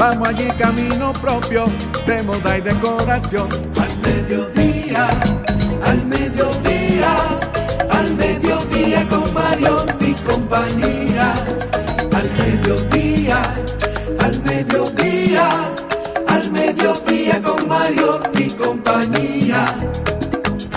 Vamos allí camino propio de moda y decoración. Al mediodía, al mediodía, al mediodía con Mario y compañía. Al mediodía, al mediodía, al mediodía con Mario y compañía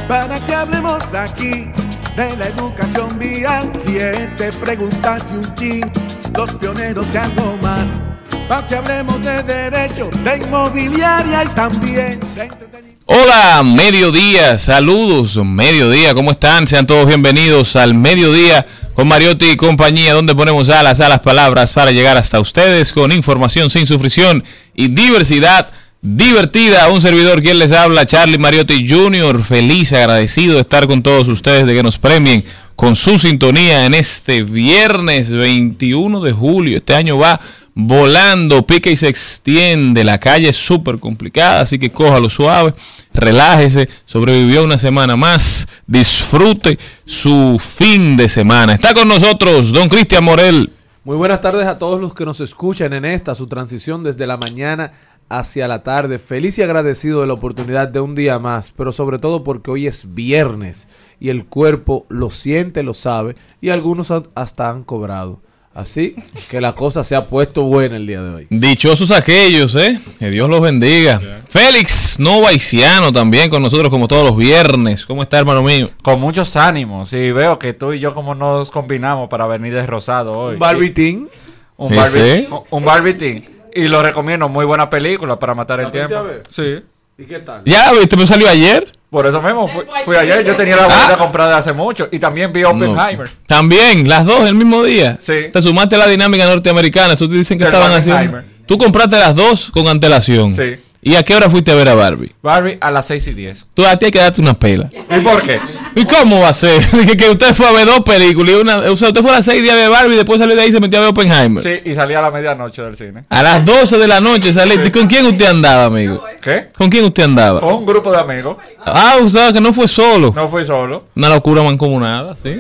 para que hablemos aquí de la educación vial. Siete preguntas y un chin, los pioneros y algo más. Para que hablemos de derecho, de inmobiliaria y también de. Hola, mediodía, saludos, mediodía, ¿cómo están? Sean todos bienvenidos al mediodía con Mariotti y compañía, donde ponemos alas a las palabras para llegar hasta ustedes con información sin sufrición y diversidad divertida. Un servidor quien les habla, Charlie Mariotti Jr. Feliz, agradecido de estar con todos ustedes, de que nos premien con su sintonía en este viernes 21 de julio. Este año va volando, pica y se extiende. La calle es súper complicada, así que cójalo suave, relájese, sobrevivió una semana más, disfrute su fin de semana. Está con nosotros don Cristian Morel. Muy buenas tardes a todos los que nos escuchan en esta, su transición desde la mañana hacia la tarde. Feliz y agradecido de la oportunidad de un día más, pero sobre todo porque hoy es viernes y el cuerpo lo siente, lo sabe y algunos hasta han cobrado. Así que la cosa se ha puesto buena el día de hoy. Dichosos aquellos, ¿eh? Que Dios los bendiga. Félix Novaiciano también con nosotros como todos los viernes. ¿Cómo está, hermano mío? Con muchos ánimos. Y veo que tú y yo como nos combinamos para venir de rosado hoy. Un barbitín. Un, ¿Sí, barbi sí? un- barbitín. Y lo recomiendo, muy buena película para matar el ¿La fuiste tiempo. a ver? Sí. ¿Y qué tal? Ya, ¿viste? Me salió ayer. Por eso mismo fui, fui ayer. Yo tenía la boleta comprada hace mucho. Y también vi Oppenheimer. No. También, las dos el mismo día. Sí. Te sumaste a la dinámica norteamericana. Eso te dicen que Del estaban haciendo. Tú compraste las dos con antelación. Sí. ¿Y a qué hora fuiste a ver a Barbie? Barbie a las 6 y 10. Tú a ti hay que darte una pela. ¿Y por qué? ¿Y cómo va a ser? que, que usted fue a ver dos películas. Y una, o sea, usted fue a las seis días a ver Barbie y después salió de ahí y se metió a ver Oppenheimer. Sí, y salí a la medianoche del cine. A las 12 de la noche saliste. ¿Y con quién usted andaba, amigo? ¿Qué? ¿Con quién usted andaba? Con un grupo de amigos. Ah, o sea, que no fue solo. No fui solo. Una locura mancomunada, ¿sí?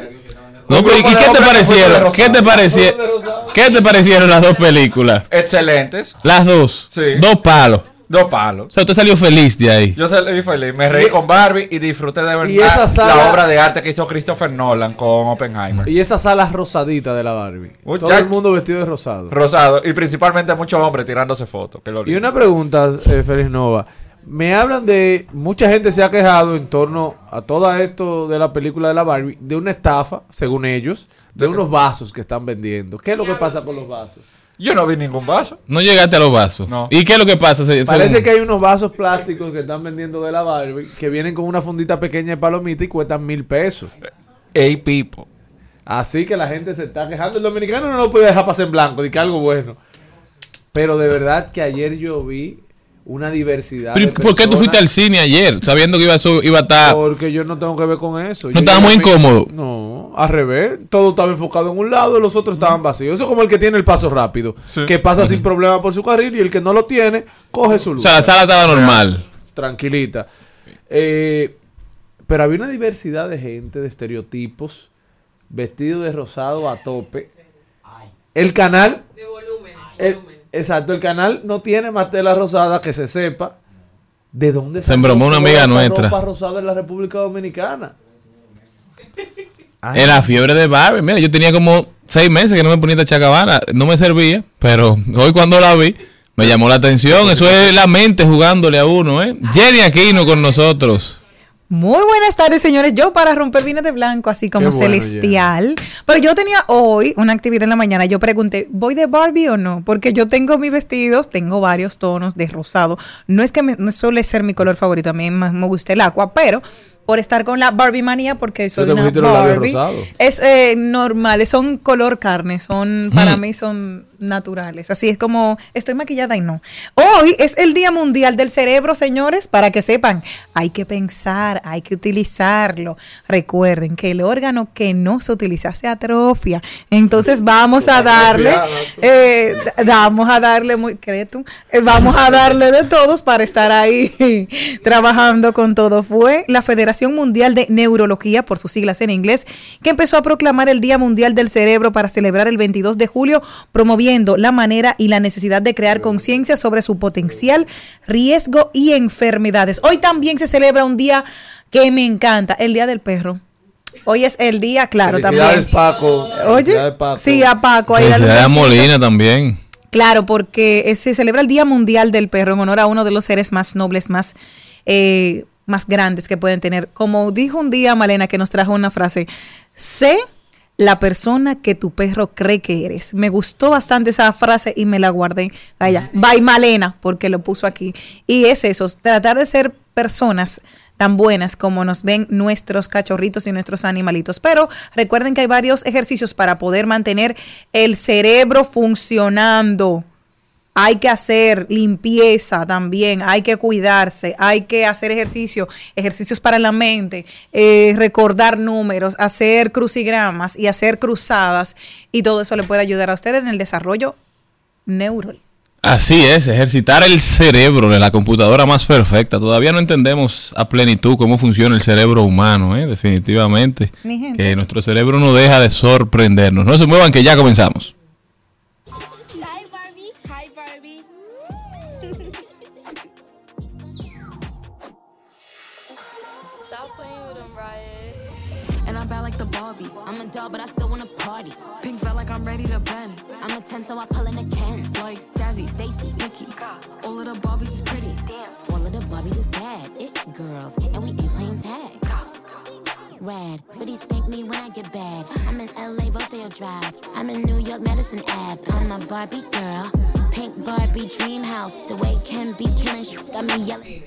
No, pero ¿y de qué te fue de parecieron? ¿Qué te parecieron? ¿Qué te parecieron las dos películas? Excelentes. Las dos. Sí. Dos palos. Dos palos. O sea, usted salió feliz de ahí. Yo salí feliz, me reí con Barbie y disfruté de verdad Y esa sala- la obra de arte que hizo Christopher Nolan con Oppenheimer. Y esa sala rosadita de la Barbie. Muchacho. Todo el mundo vestido de rosado. Rosado y principalmente muchos hombres tirándose fotos. que lo Y una pregunta, eh, Félix Nova. Me hablan de. Mucha gente se ha quejado en torno a todo esto de la película de la Barbie, de una estafa, según ellos, de unos vasos que están vendiendo. ¿Qué es lo que pasa con los vasos? Yo no vi ningún vaso. No llegaste a los vasos. No. ¿Y qué es lo que pasa? Se- Parece según- que hay unos vasos plásticos que están vendiendo de la Barbie que vienen con una fundita pequeña de palomita y cuestan mil pesos. Hey, people. Así que la gente se está quejando. El dominicano no lo puede dejar pasar en blanco, de que algo bueno. Pero de verdad que ayer yo vi una diversidad. Pero, de ¿Por qué tú fuiste al cine ayer sabiendo que iba a, su- iba a estar... Porque yo no tengo que ver con eso. ¿No Yo estaba muy mi- incómodo? No, al revés. Todo estaba enfocado en un lado y los otros estaban vacíos. Eso es como el que tiene el paso rápido. Que pasa sin problema por su carril y el que no lo tiene, coge su O luz. sea, la sala estaba normal. tranquilita. Eh, pero había una diversidad de gente, de estereotipos, vestido de rosado a tope. El canal... De volumen. el- exacto, el canal no tiene más tela rosada que se sepa. ¿De dónde Se embromó una amiga nuestra. ropa rosada en la República Dominicana? En la fiebre de Barbie. Mira, yo tenía como seis meses que no me ponía esta chacabana. No me servía, pero hoy cuando la vi, me llamó la atención. Eso es la mente jugándole a uno, ¿eh? Jenny Aquino con nosotros. Muy buenas tardes, señores. Yo para romper vino de blanco, así como bueno, celestial. Pero yo tenía hoy una actividad en la mañana. Yo pregunté, ¿voy de Barbie o no? Porque yo tengo mis vestidos, tengo varios tonos de rosado. No es que me, no suele ser mi color favorito, a mí más me gusta el agua, pero por estar con la Barbie manía, porque soy una Barbie, es eh, normal, son color carne, son Mm. para mí son naturales. Así es como estoy maquillada y no. Hoy es el Día Mundial del Cerebro, señores, para que sepan, hay que pensar, hay que utilizarlo. Recuerden que el órgano que no se utiliza se atrofia. Entonces vamos a darle, eh, vamos a darle muy, ¿crees tú? Eh, vamos a darle de todos para estar ahí trabajando con todo. Fue la Federación Mundial de Neurología, por sus siglas en inglés, que empezó a proclamar el Día Mundial del Cerebro para celebrar el 22 de julio, promoviendo la manera y la necesidad de crear conciencia sobre su potencial, riesgo y enfermedades. Hoy también se celebra un día que me encanta, el Día del Perro. Hoy es el día, claro, también. Paco. Oye, Paco. sí, a Paco. ahí a. Molina también. Claro, porque eh, se celebra el Día Mundial del Perro en honor a uno de los seres más nobles, más, eh, más grandes que pueden tener. Como dijo un día Malena que nos trajo una frase, sé la persona que tu perro cree que eres. Me gustó bastante esa frase y me la guardé allá. Bye Malena, porque lo puso aquí. Y es eso, tratar de ser personas tan buenas como nos ven nuestros cachorritos y nuestros animalitos. Pero recuerden que hay varios ejercicios para poder mantener el cerebro funcionando. Hay que hacer limpieza también, hay que cuidarse, hay que hacer ejercicio, ejercicios para la mente, eh, recordar números, hacer crucigramas y hacer cruzadas y todo eso le puede ayudar a ustedes en el desarrollo neural. Así es, ejercitar el cerebro de la computadora más perfecta. Todavía no entendemos a plenitud cómo funciona el cerebro humano, ¿eh? definitivamente. Que nuestro cerebro no deja de sorprendernos. No se muevan que ya comenzamos. Doll, but I still wanna party. Pink felt like I'm ready to bend. I'm a 10, so I pull in a Ken. Like Jazzy, Stacy, Nikki. All of the Barbies is pretty. All of the Barbies is bad. It girls, and we ain't playing tag. Rad, but he spank me when I get bad. I'm in LA, Rodeo Drive. I'm in New York, Medicine Ave. I'm a Barbie girl. Pink Barbie dream house. The way Ken be killing sh- got me yelling.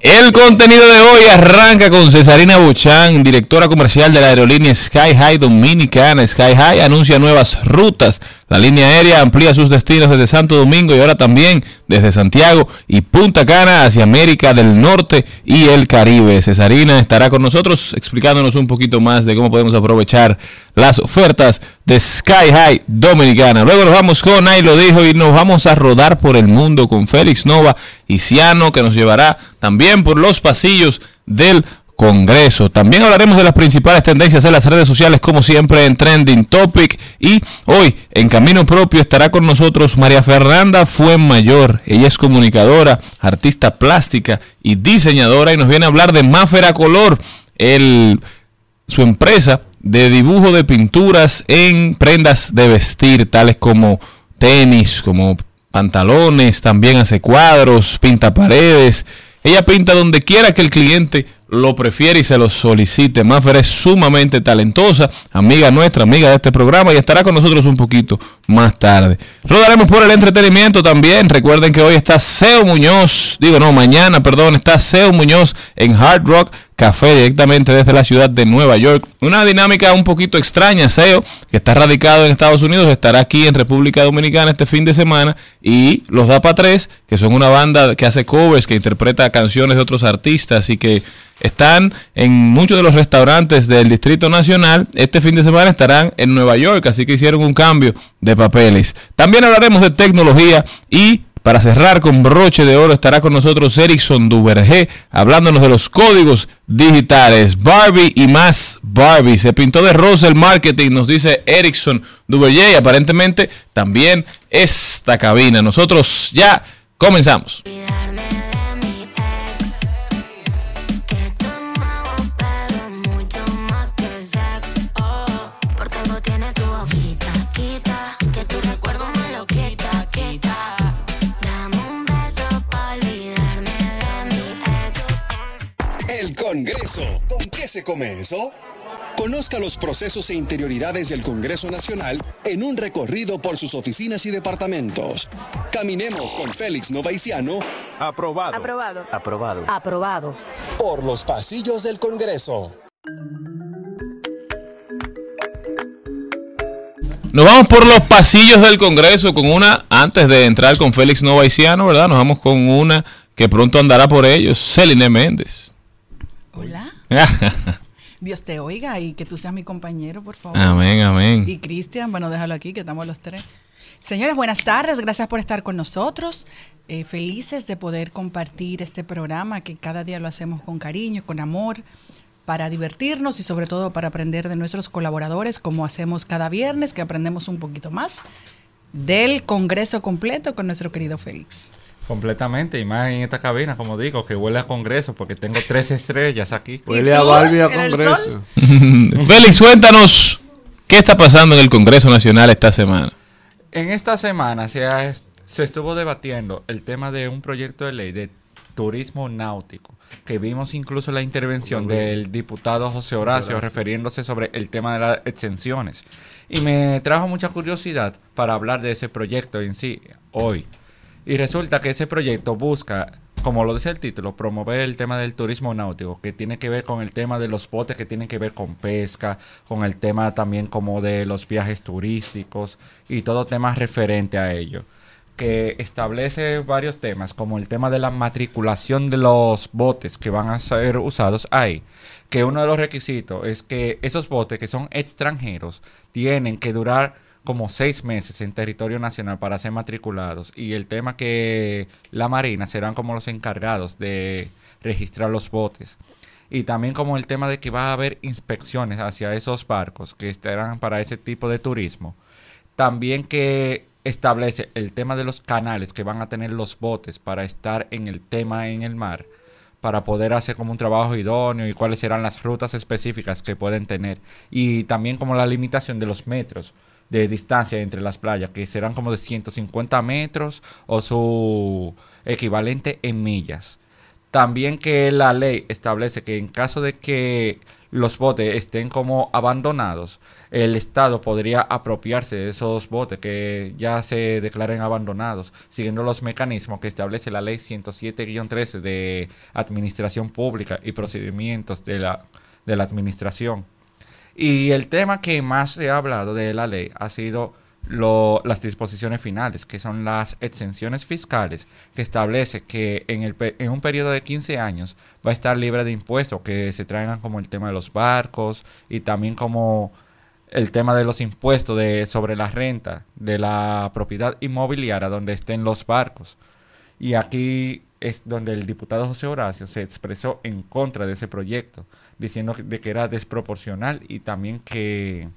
El contenido de hoy arranca con Cesarina Buchan, directora comercial de la aerolínea Sky High Dominicana. Sky High anuncia nuevas rutas. La línea aérea amplía sus destinos desde Santo Domingo y ahora también desde Santiago y Punta Cana hacia América del Norte y el Caribe. Cesarina estará con nosotros explicándonos un poquito más de cómo podemos aprovechar las ofertas de Sky High Dominicana. Luego nos vamos con Ahí lo dijo y nos vamos a rodar por el mundo con Félix Nova y Ciano que nos llevará también por los pasillos del Congreso. También hablaremos de las principales tendencias en las redes sociales, como siempre en Trending Topic. Y hoy, en Camino Propio, estará con nosotros María Fernanda Fuenmayor. Ella es comunicadora, artista plástica y diseñadora y nos viene a hablar de Máfera Color, su empresa de dibujo de pinturas en prendas de vestir, tales como tenis, como pantalones, también hace cuadros, pinta paredes. Ella pinta donde quiera que el cliente lo prefiere y se lo solicite. Maffer es sumamente talentosa, amiga nuestra, amiga de este programa y estará con nosotros un poquito más tarde. Rodaremos por el entretenimiento también. Recuerden que hoy está Seo Muñoz, digo no, mañana, perdón, está Seo Muñoz en Hard Rock Café directamente desde la ciudad de Nueva York. Una dinámica un poquito extraña, Seo, que está radicado en Estados Unidos, estará aquí en República Dominicana este fin de semana y los da para tres, que son una banda que hace covers, que interpreta canciones de otros artistas y que están en muchos de los restaurantes del Distrito Nacional. Este fin de semana estarán en Nueva York, así que hicieron un cambio de papeles. También hablaremos de tecnología y Para cerrar con broche de oro estará con nosotros Erickson Duvergé hablándonos de los códigos digitales. Barbie y más Barbie. Se pintó de rosa el marketing, nos dice Erickson Duvergé y aparentemente también esta cabina. Nosotros ya comenzamos. Congreso. ¿Con qué se come eso? Conozca los procesos e interioridades del Congreso Nacional en un recorrido por sus oficinas y departamentos. Caminemos con Félix Novaiciano. Aprobado. Aprobado. Aprobado. Aprobado. Por los pasillos del Congreso. Nos vamos por los pasillos del Congreso con una, antes de entrar con Félix Novaiciano, ¿verdad? Nos vamos con una que pronto andará por ellos, Celine Méndez. Hola. Dios te oiga y que tú seas mi compañero, por favor. Amén, amén. Y Cristian, bueno, déjalo aquí, que estamos los tres. Señores, buenas tardes, gracias por estar con nosotros. Eh, felices de poder compartir este programa que cada día lo hacemos con cariño, con amor, para divertirnos y sobre todo para aprender de nuestros colaboradores, como hacemos cada viernes, que aprendemos un poquito más del Congreso completo con nuestro querido Félix. Completamente, y más en esta cabina, como digo, que huele a Congreso, porque tengo tres estrellas aquí. Huele a Barbie a Congreso. Félix, cuéntanos, ¿qué está pasando en el Congreso Nacional esta semana? En esta semana se, ha- se estuvo debatiendo el tema de un proyecto de ley de turismo náutico, que vimos incluso la intervención del diputado José Horacio refiriéndose sobre el tema de las exenciones. Y me trajo mucha curiosidad para hablar de ese proyecto en sí hoy. Y resulta que ese proyecto busca, como lo dice el título, promover el tema del turismo náutico, que tiene que ver con el tema de los botes que tienen que ver con pesca, con el tema también como de los viajes turísticos y todo tema referente a ello. Que establece varios temas, como el tema de la matriculación de los botes que van a ser usados ahí. Que uno de los requisitos es que esos botes que son extranjeros tienen que durar como seis meses en territorio nacional para ser matriculados y el tema que la Marina serán como los encargados de registrar los botes. Y también como el tema de que va a haber inspecciones hacia esos barcos que estarán para ese tipo de turismo. También que establece el tema de los canales que van a tener los botes para estar en el tema en el mar para poder hacer como un trabajo idóneo y cuáles serán las rutas específicas que pueden tener. Y también como la limitación de los metros de distancia entre las playas, que serán como de 150 metros o su equivalente en millas. También que la ley establece que en caso de que los botes estén como abandonados, el Estado podría apropiarse de esos botes que ya se declaren abandonados, siguiendo los mecanismos que establece la ley 107-13 de Administración Pública y Procedimientos de la, de la Administración. Y el tema que más se ha hablado de la ley ha sido las disposiciones finales, que son las exenciones fiscales, que establece que en, el, en un periodo de 15 años va a estar libre de impuestos que se traigan como el tema de los barcos y también como el tema de los impuestos de, sobre la renta de la propiedad inmobiliaria donde estén los barcos. Y aquí es donde el diputado José Horacio se expresó en contra de ese proyecto, diciendo de que era desproporcional y también que,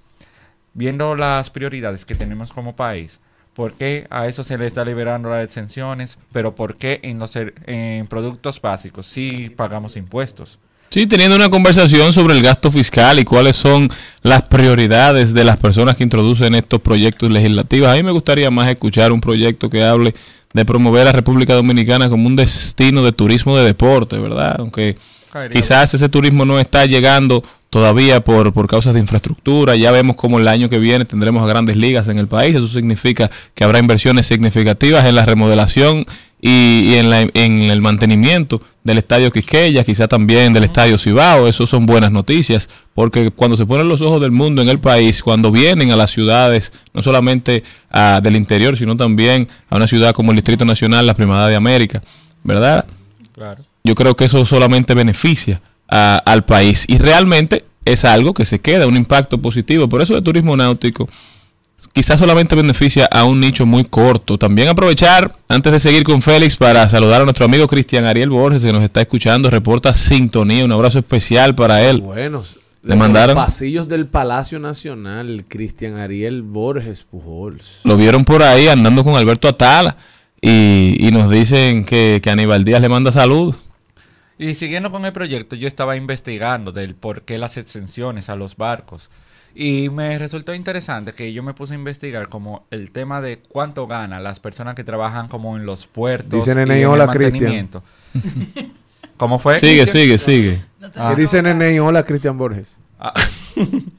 viendo las prioridades que tenemos como país, ¿por qué a eso se le está liberando las exenciones? Pero ¿por qué en, los, en productos básicos sí pagamos impuestos? Sí, teniendo una conversación sobre el gasto fiscal y cuáles son las prioridades de las personas que introducen estos proyectos legislativos. A mí me gustaría más escuchar un proyecto que hable de promover a la República Dominicana como un destino de turismo de deporte, ¿verdad? Aunque quizás ese turismo no está llegando todavía por, por causas de infraestructura. Ya vemos como el año que viene tendremos a grandes ligas en el país. Eso significa que habrá inversiones significativas en la remodelación y, y en, la- en el mantenimiento del Estadio Quisqueya, quizá también del Estadio Cibao. Eso son buenas noticias, porque cuando se ponen los ojos del mundo en el país, cuando vienen a las ciudades, no solamente a- del interior, sino también a una ciudad como el Distrito Nacional, la Primada de América, ¿verdad? Claro. Yo creo que eso solamente beneficia a- al país y realmente es algo que se queda, un impacto positivo. Por eso el turismo náutico quizás solamente beneficia a un nicho muy corto. También aprovechar, antes de seguir con Félix, para saludar a nuestro amigo Cristian Ariel Borges, que nos está escuchando, reporta sintonía, un abrazo especial para él. Buenos. Le mandaron- Los pasillos del Palacio Nacional, Cristian Ariel Borges Pujols. Lo vieron por ahí andando con Alberto Atala y, y nos dicen que, que Aníbal Díaz le manda saludos. Y siguiendo con el proyecto, yo estaba investigando del por qué las exenciones a los barcos. Y me resultó interesante que yo me puse a investigar como el tema de cuánto ganan las personas que trabajan como en los puertos Dice y Nene, en hola, Cristian. mantenimiento. ¿Cómo fue? Sigue, sigue, sigue. Ah. ¿Qué dice Nene? Hola, Cristian Borges. Ah.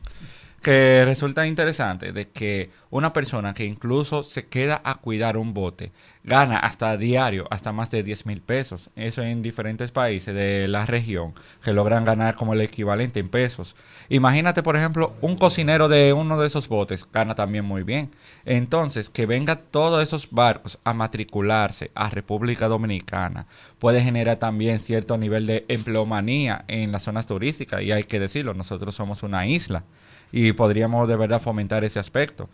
que resulta interesante de que una persona que incluso se queda a cuidar un bote gana hasta diario hasta más de 10 mil pesos. Eso en diferentes países de la región que logran ganar como el equivalente en pesos. Imagínate, por ejemplo, un cocinero de uno de esos botes gana también muy bien. Entonces, que venga todos esos barcos a matricularse a República Dominicana puede generar también cierto nivel de empleomanía en las zonas turísticas. Y hay que decirlo, nosotros somos una isla y podríamos de verdad fomentar ese aspecto.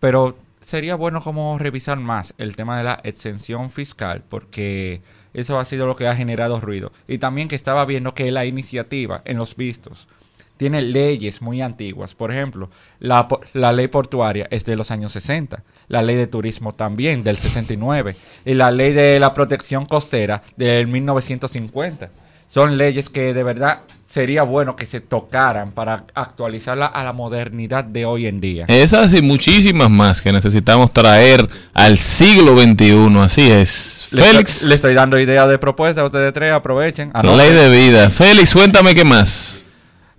Pero sería bueno como revisar más el tema de la exención fiscal porque eso ha sido lo que ha generado ruido. Y también que estaba viendo que la iniciativa en los vistos tiene leyes muy antiguas. Por ejemplo, la, la ley portuaria es de los años 60, la ley de turismo también del 69 y la ley de la protección costera del 1950. Son leyes que de verdad sería bueno que se tocaran para actualizarla a la modernidad de hoy en día. Esas y muchísimas más que necesitamos traer al siglo XXI. Así es. Le Félix, estoy, le estoy dando ideas de propuestas a ustedes tres, aprovechen. anoten. ley de vida. Félix, cuéntame qué más.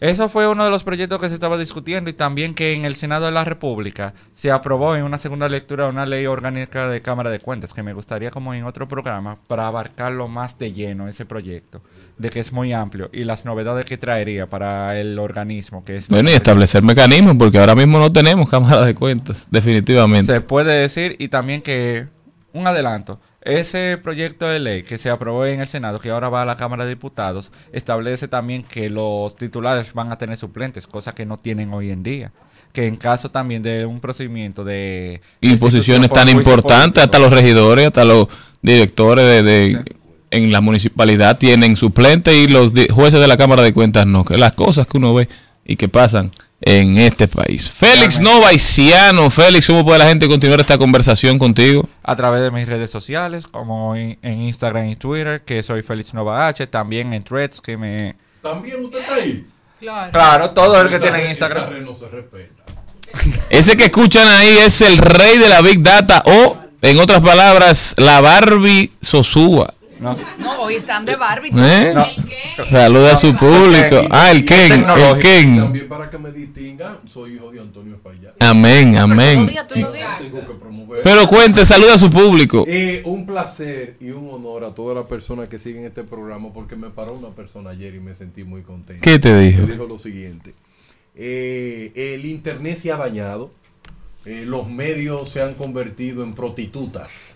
Eso fue uno de los proyectos que se estaba discutiendo y también que en el Senado de la República se aprobó en una segunda lectura una ley orgánica de Cámara de Cuentas que me gustaría como en otro programa para abarcarlo más de lleno ese proyecto, de que es muy amplio y las novedades que traería para el organismo que es Bueno, y establecer mecanismos, porque ahora mismo no tenemos cámara de cuentas, definitivamente. se puede decir y también que un adelanto. Ese proyecto de ley que se aprobó en el Senado que ahora va a la Cámara de Diputados establece también que los titulares van a tener suplentes cosa que no tienen hoy en día. Que en caso también de un procedimiento de Y posiciones tan importantes, hasta los regidores, hasta los directores de, de- en la municipalidad tienen suplentes y los jueces de la Cámara de Cuentas no. Que las cosas que uno ve y que pasan en este país. Félix Novaiciano, Félix, ¿cómo puede la gente continuar esta conversación contigo? a través de mis redes sociales como en, en Instagram y Twitter que soy Félix Nova H también en Threads que me También usted está ahí. Claro. claro todo el que Esa tiene red- Instagram esa red no se respeta. Ese que escuchan ahí es el rey de la Big Data o, en otras palabras, la Barbie Sosúa. No No, hoy están de Barbie. ¿Eh? No. Saluda a su público. Ah, el Ken, el Ken. también para que me distingan, soy hijo de Antonio Espaillat. Amén, amén. Pero cuente, saluda a su público. Eh, un placer y un honor a todas las personas que siguen este programa porque me paró una persona ayer y me sentí muy contento. ¿Qué te dijo? Me dijo lo siguiente. eh, el internet se ha dañado, eh, los medios se han convertido en prostitutas.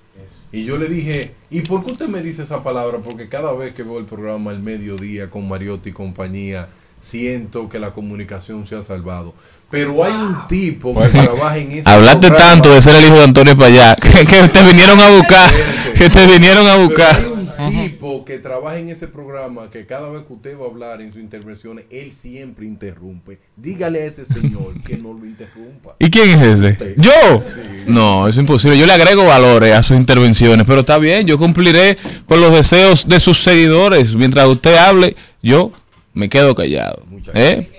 Y yo le dije, ¿y por qué usted me dice esa palabra? Porque cada vez que veo el programa El Mediodía con Mariotti y compañía, siento que la comunicación se ha salvado. Pero hay un tipo que trabaja en ese Hablaste programa. tanto de ser el hijo de Antonio Payá que, que te vinieron a buscar. Que te vinieron a Pero buscar. Que trabaja en ese programa que cada vez que usted va a hablar en sus intervenciones, él siempre interrumpe. Dígale a ese señor que no lo interrumpa. ¿Y quién es ese? ¿Yo? No, es imposible. Yo le agrego valores a sus intervenciones, pero está bien, yo cumpliré con los deseos de sus seguidores. Mientras usted hable, yo me quedo callado. ¿Eh?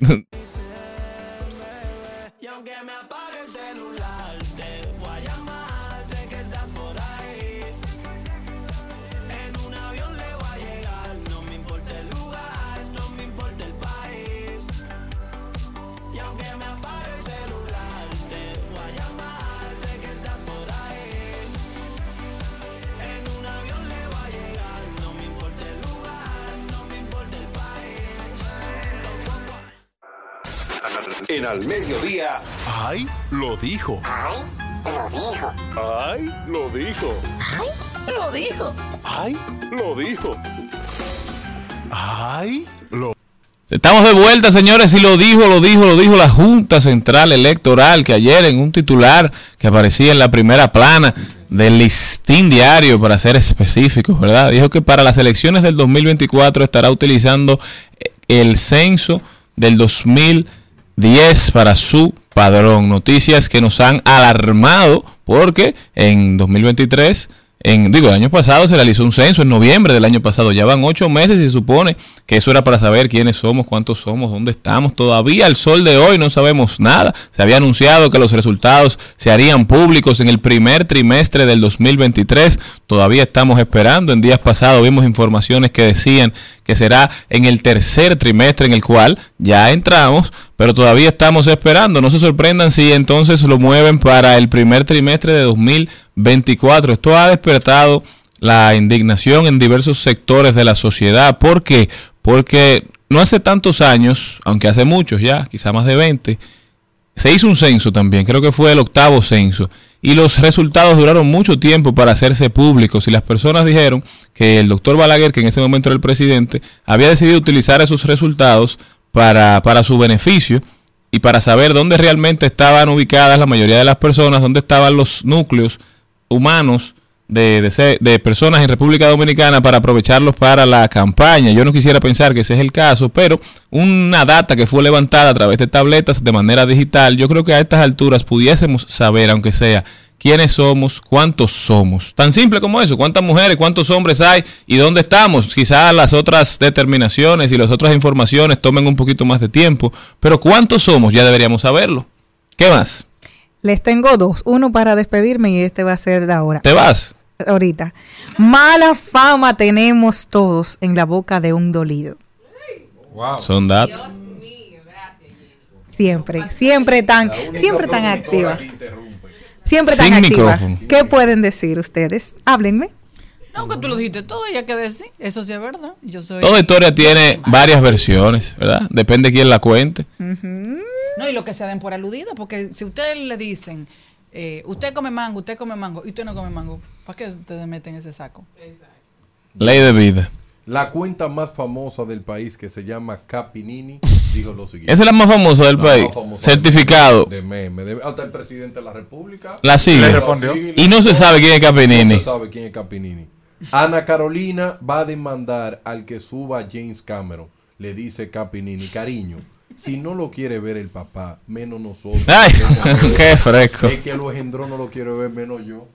Y En al mediodía. ¡Ay! Lo dijo. Ay, lo dijo. ¡Ay! Lo dijo. Ay, lo dijo. ¡Ay! Lo dijo. ¡Ay! Lo Estamos de vuelta, señores, y lo dijo, lo dijo, lo dijo la Junta Central Electoral, que ayer en un titular que aparecía en la primera plana del listín diario, para ser específicos, ¿verdad? Dijo que para las elecciones del 2024 estará utilizando el censo del 2010 para su padrón. Noticias que nos han alarmado porque en 2023 en, digo, el año pasado se realizó un censo en noviembre del año pasado. Ya van ocho meses y se supone que eso era para saber quiénes somos, cuántos somos, dónde estamos. Todavía al sol de hoy no sabemos nada. Se había anunciado que los resultados se harían públicos en el primer trimestre del 2023. Todavía estamos esperando. En días pasados vimos informaciones que decían que será en el tercer trimestre en el cual ya entramos, pero todavía estamos esperando. No se sorprendan si entonces lo mueven para el primer trimestre de 2024. Esto ha despertado la indignación en diversos sectores de la sociedad. ¿Por qué? Porque no hace tantos años, aunque hace muchos ya, quizá más de 20, se hizo un censo también, creo que fue el octavo censo, y los resultados duraron mucho tiempo para hacerse públicos y las personas dijeron que el doctor Balaguer, que en ese momento era el presidente, había decidido utilizar esos resultados para, para su beneficio y para saber dónde realmente estaban ubicadas la mayoría de las personas, dónde estaban los núcleos humanos de, de, de personas en República Dominicana para aprovecharlos para la campaña. Yo no quisiera pensar que ese es el caso, pero una data que fue levantada a través de tabletas de manera digital, yo creo que a estas alturas pudiésemos saber, aunque sea, quiénes somos, cuántos somos. Tan simple como eso, cuántas mujeres, cuántos hombres hay y dónde estamos. Quizás las otras determinaciones y las otras informaciones tomen un poquito más de tiempo, pero cuántos somos ya deberíamos saberlo. ¿Qué más? Les tengo dos. Uno para despedirme y este va a ser de ahora. ¿Te vas? Ahorita. Mala fama tenemos todos en la boca de un dolido. Son datos. Siempre, siempre tan, siempre tan activa. Siempre tan Sin activa. micrófono. ¿Qué pueden decir ustedes? Háblenme. No, que tú lo dijiste todo, ya que decir. Eso sí es verdad. Yo soy. Toda historia tiene varias versiones, ¿verdad? Depende de quién la cuente. No, y lo que se den por aludido, porque si ustedes le dicen, eh, usted come mango, usted come mango, y usted no come mango, ¿para qué ustedes meten ese saco? Ley de vida. La cuenta más famosa del país que se llama Capinini dijo lo siguiente. Esa es la más famosa del La país. más famosa Certificado. De meme. de- hasta el presidente de la República. La sigue. sigue, Y no se sabe quién es Capinini. No se sabe quién es Capinini. Ana Carolina va a demandar al que suba a James Cameron. Le dice Capinini, cariño, si no lo quiere ver el papá, menos nosotros. Ay, qué fresco. Es que lo engendró, no lo quiere ver menos yo.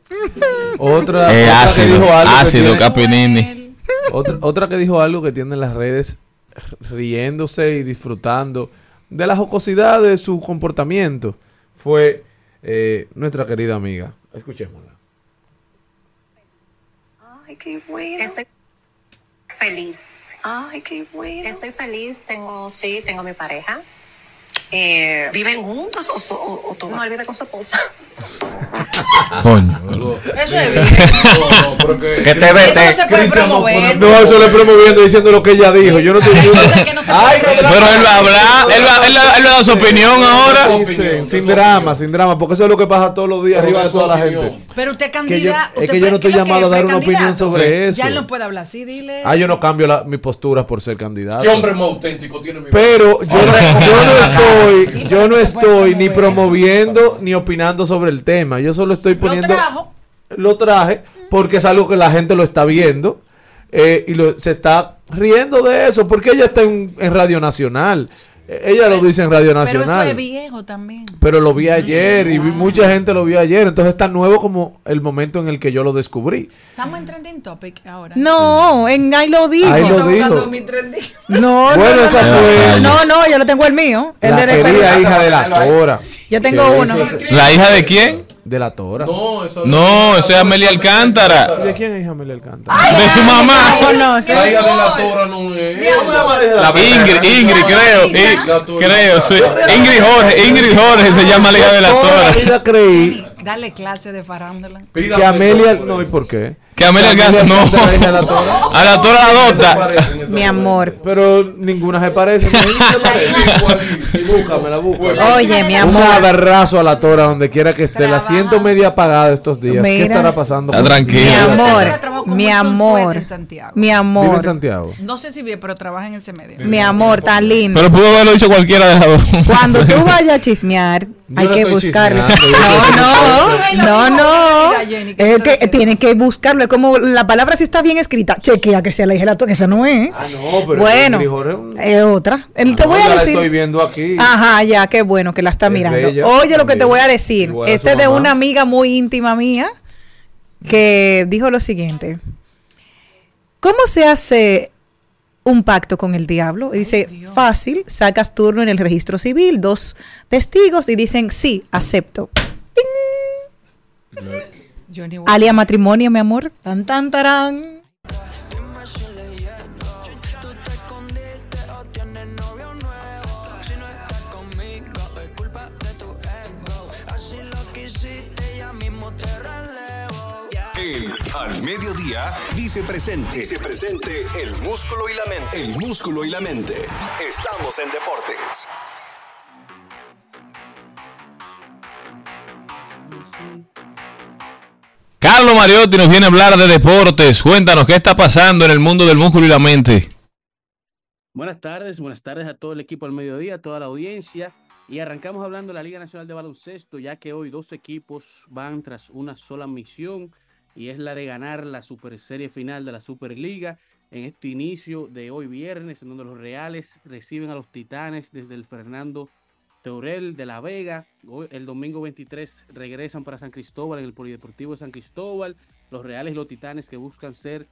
Otra, Eh, otra ácido, que dijo algo que ácido, tiene- Capinini. Otra, otra que dijo algo que tiene en las redes riéndose y disfrutando de la jocosidad de su comportamiento fue eh, nuestra querida amiga. Escuchémosla. Ay, qué bueno. Estoy feliz. Ay, qué bueno. Estoy feliz. Tengo, sí, tengo mi pareja. Eh, ¿Viven juntos o, so- o, o tú? No, él vive con su esposa. Coño. Eso es bien. Que te vete. Eso no se puede promover. No, eso le promoviendo diciendo lo que ella dijo. Yo no estoy Ay, no, Pero él va a hablar, él va, él va- él va a dar su opinión ahora. Sin, sin drama, sin drama, porque eso es lo que pasa todos los días arriba de toda la gente. Pero usted Que yo- candidato. es que yo no estoy llamado a dar una opinión sobre eso. Ya él no puede hablar así, dile. Ah, yo no cambio la, mi postura por ser candidato. ¿Qué hombre más auténtico tiene mi Pero yo no, Hombre. Yo no estoy, yo no se puede estoy ni promoviendo ni opinando sobre el tema. Yo solo estoy poniendo. trajo. Lo traje porque es algo que la gente lo está viendo eh, y lo- se está riendo de eso porque ella está en, en Radio Nacional. Eh, Ella lo dice en Radio Pero eso Nacional. es viejo también. Pero lo vi ayer y vi mucha gente lo vio ayer. Entonces es tan nuevo como el momento en el que yo lo descubrí. Estamos en trending topic ahora. No, en ahí lo dijo. Ahí lo mi trending. No, Bueno, no, esa no, fue- no, no, yo lo tengo el mío. El La de querida hija de la Tora. Yo tengo uno. ¿La hija de quién? De la Tora. No, eso No, es Amelia Alcántara. ¿De quién es Amelia Alcántara? De su mamá. No, no, sí. La hija de la Tora no es. Ingrid, Ingrid, creo. Creo, sí. Ingrid Jorge, Ingrid Jorge se llama la hija de la la tora. Dale clase de farándula. que Amelia. No, ¿y por qué? Que Amelia Alcántara, no. A la Tora. A la Tora la adopta. Mi amor. Pero ninguna se parece. Búscamela, búscamela. Oye, mi Un amor. abrazo a la Tora donde quiera que esté. La siento media apagada estos días. ¿Qué estará pasando? Está tranquila. Mi amor, mi amor, Suete en Santiago. mi Vive en amor, Santiago. No sé si bien, pero trabaja en ese medio. mi amor, tan lindo. Pero pudo haberlo dicho cualquiera de las dos. Cuando tú vayas a chismear, hay que buscarlo. No, no, no, no. Mira, Jenny, ¿qué Es que haciendo? tienen que buscarlo. Es como la palabra si está bien escrita. Chequea que sea la dije la que esa no es. Ah, no, pero bueno, es otra. El- te No, voy a la decir. estoy viendo aquí. Ajá, ya, qué bueno que la está Es mirando. bella Oye, lo que te voy a decir. Igual a su Este es de mamá. una amiga muy íntima mía que dijo lo siguiente. ¿Cómo se hace un pacto con el diablo? Y dice, fácil, sacas turno en el registro civil, dos testigos y dicen, sí, acepto. Alia matrimonio, mi amor. Tan, tan, tarán. Al Mediodía dice presente. Dice presente el músculo y la mente. El músculo y la mente. Estamos en deportes. Carlos Mariotti nos viene a hablar de deportes. Cuéntanos qué está pasando en el mundo del músculo y la mente. Buenas tardes, buenas tardes a todo el equipo al mediodía, a toda la audiencia. Y arrancamos hablando de la Liga Nacional de Baloncesto, ya que hoy dos equipos van tras una sola misión y es la de ganar la Super Serie final de la Superliga en este inicio de hoy viernes, en donde los Reales reciben a los Titanes desde el Fernando Teurel de La Vega. El domingo 23 regresan para San Cristóbal en el Polideportivo de San Cristóbal. Los Reales y los Titanes que buscan ser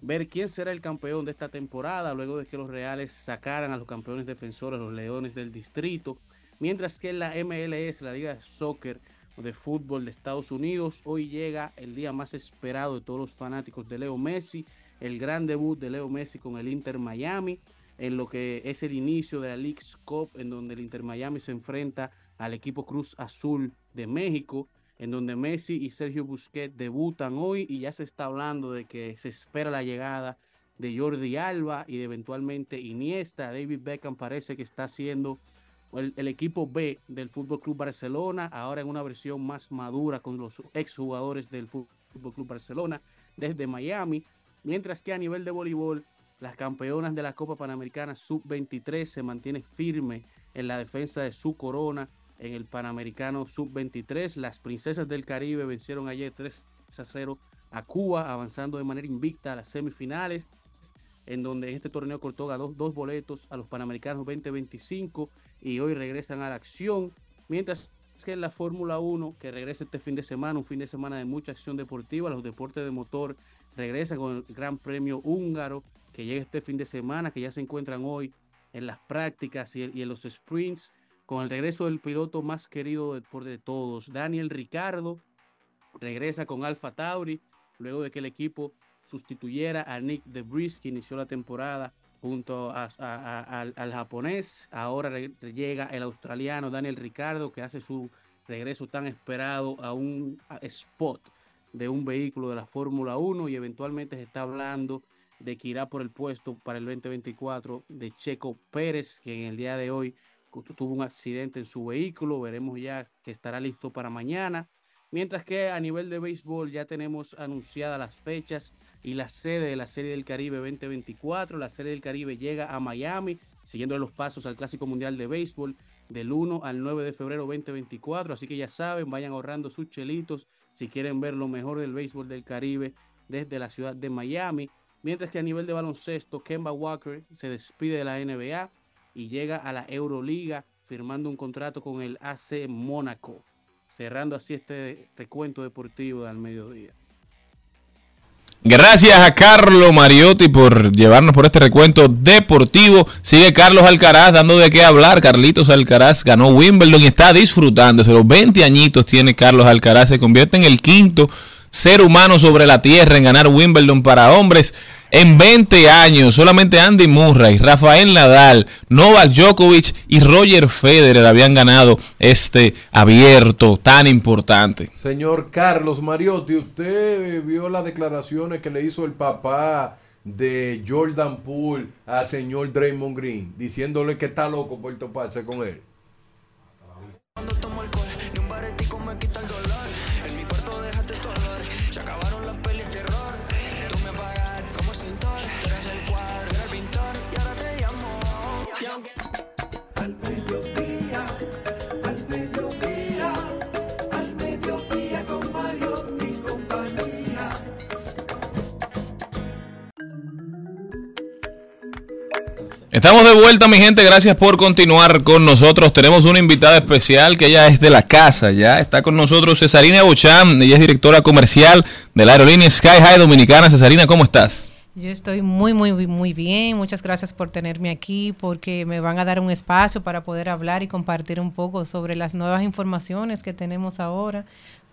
ver quién será el campeón de esta temporada luego de que los Reales sacaran a los campeones defensores, los Leones del Distrito. Mientras que en la MLS, la Liga de Soccer de Fútbol de Estados Unidos, hoy llega el día más esperado de todos los fanáticos de Leo Messi, el gran debut de Leo Messi con el Inter Miami, en lo que es el inicio de la League's Cup, en donde el Inter Miami se enfrenta al equipo Cruz Azul de México, en donde Messi y Sergio Busquets debutan hoy y ya se está hablando de que se espera la llegada de Jordi Alba y de eventualmente Iniesta. David Beckham parece que está haciendo el, equipo B del Fútbol Club Barcelona, ahora en una versión más madura con los exjugadores del Fútbol Club Barcelona desde Miami, mientras que a nivel de voleibol las campeonas de la Copa Panamericana Sub-23 se mantiene firme en la defensa de su corona en el Panamericano Sub-23. Las princesas del Caribe vencieron ayer 3 a 0 a Cuba, avanzando de manera invicta a las semifinales, en donde este torneo otorga dos, dos boletos a los Panamericanos 2025 y hoy regresan a la acción. Mientras que en la Fórmula 1, que regresa este fin de semana, un fin de semana de mucha acción deportiva, los deportes de motor regresan con el Gran Premio húngaro que llega este fin de semana, que ya se encuentran hoy en las prácticas y, en los sprints, con el regreso del piloto más querido de, por de todos, Daniel Ricardo, regresa con Alfa Tauri, luego de que el equipo sustituyera a Nick DeVries, que inició la temporada junto a- al, japonés. Ahora llega el australiano Daniel Ricardo, que hace su regreso tan esperado a un spot de un vehículo de la Fórmula 1 y eventualmente se está hablando de que irá por el puesto para el 2024 de Checo Pérez, que en el día de hoy tuvo un accidente en su vehículo. Veremos ya que estará listo para mañana. Mientras que a nivel de béisbol ya tenemos anunciadas las fechas y la sede de la Serie del Caribe 2024. La Serie del Caribe llega a Miami, siguiendo los pasos al Clásico Mundial de Béisbol del 1 al 9 de febrero 2024. Así que ya saben, vayan ahorrando sus chelitos si quieren ver lo mejor del béisbol del Caribe desde la ciudad de Miami. Mientras que a nivel de baloncesto, Kemba Walker se despide de la NBA y llega a la Euroliga firmando un contrato con el AC Mónaco, cerrando así este recuento deportivo del mediodía. Gracias a Carlos Mariotti por llevarnos por este recuento deportivo. Sigue Carlos Alcaraz dando de qué hablar. Carlitos Alcaraz ganó Wimbledon y está disfrutándose. Los 20 añitos tiene Carlos Alcaraz. Se convierte en el quinto ser humano sobre la tierra en ganar Wimbledon para hombres. En 20 años, solamente Andy Murray, Rafael Nadal, Novak Djokovic y Roger Federer habían ganado este abierto tan importante. Señor Carlos Mariotti, usted vio las declaraciones que le hizo el papá de Jordan Poole al señor Draymond Green, diciéndole que está loco por toparse con él. Se Estamos de vuelta, mi gente. Gracias por continuar con nosotros. Tenemos una invitada especial que ella es de la casa. Ya está con nosotros Cesarina Bocham. Ella es directora comercial de la aerolínea Sky High Dominicana. Cesarina, ¿cómo estás? Yo estoy muy, muy, muy bien. Muchas gracias por tenerme aquí, porque me van a dar un espacio para poder hablar y compartir un poco sobre las nuevas informaciones que tenemos ahora.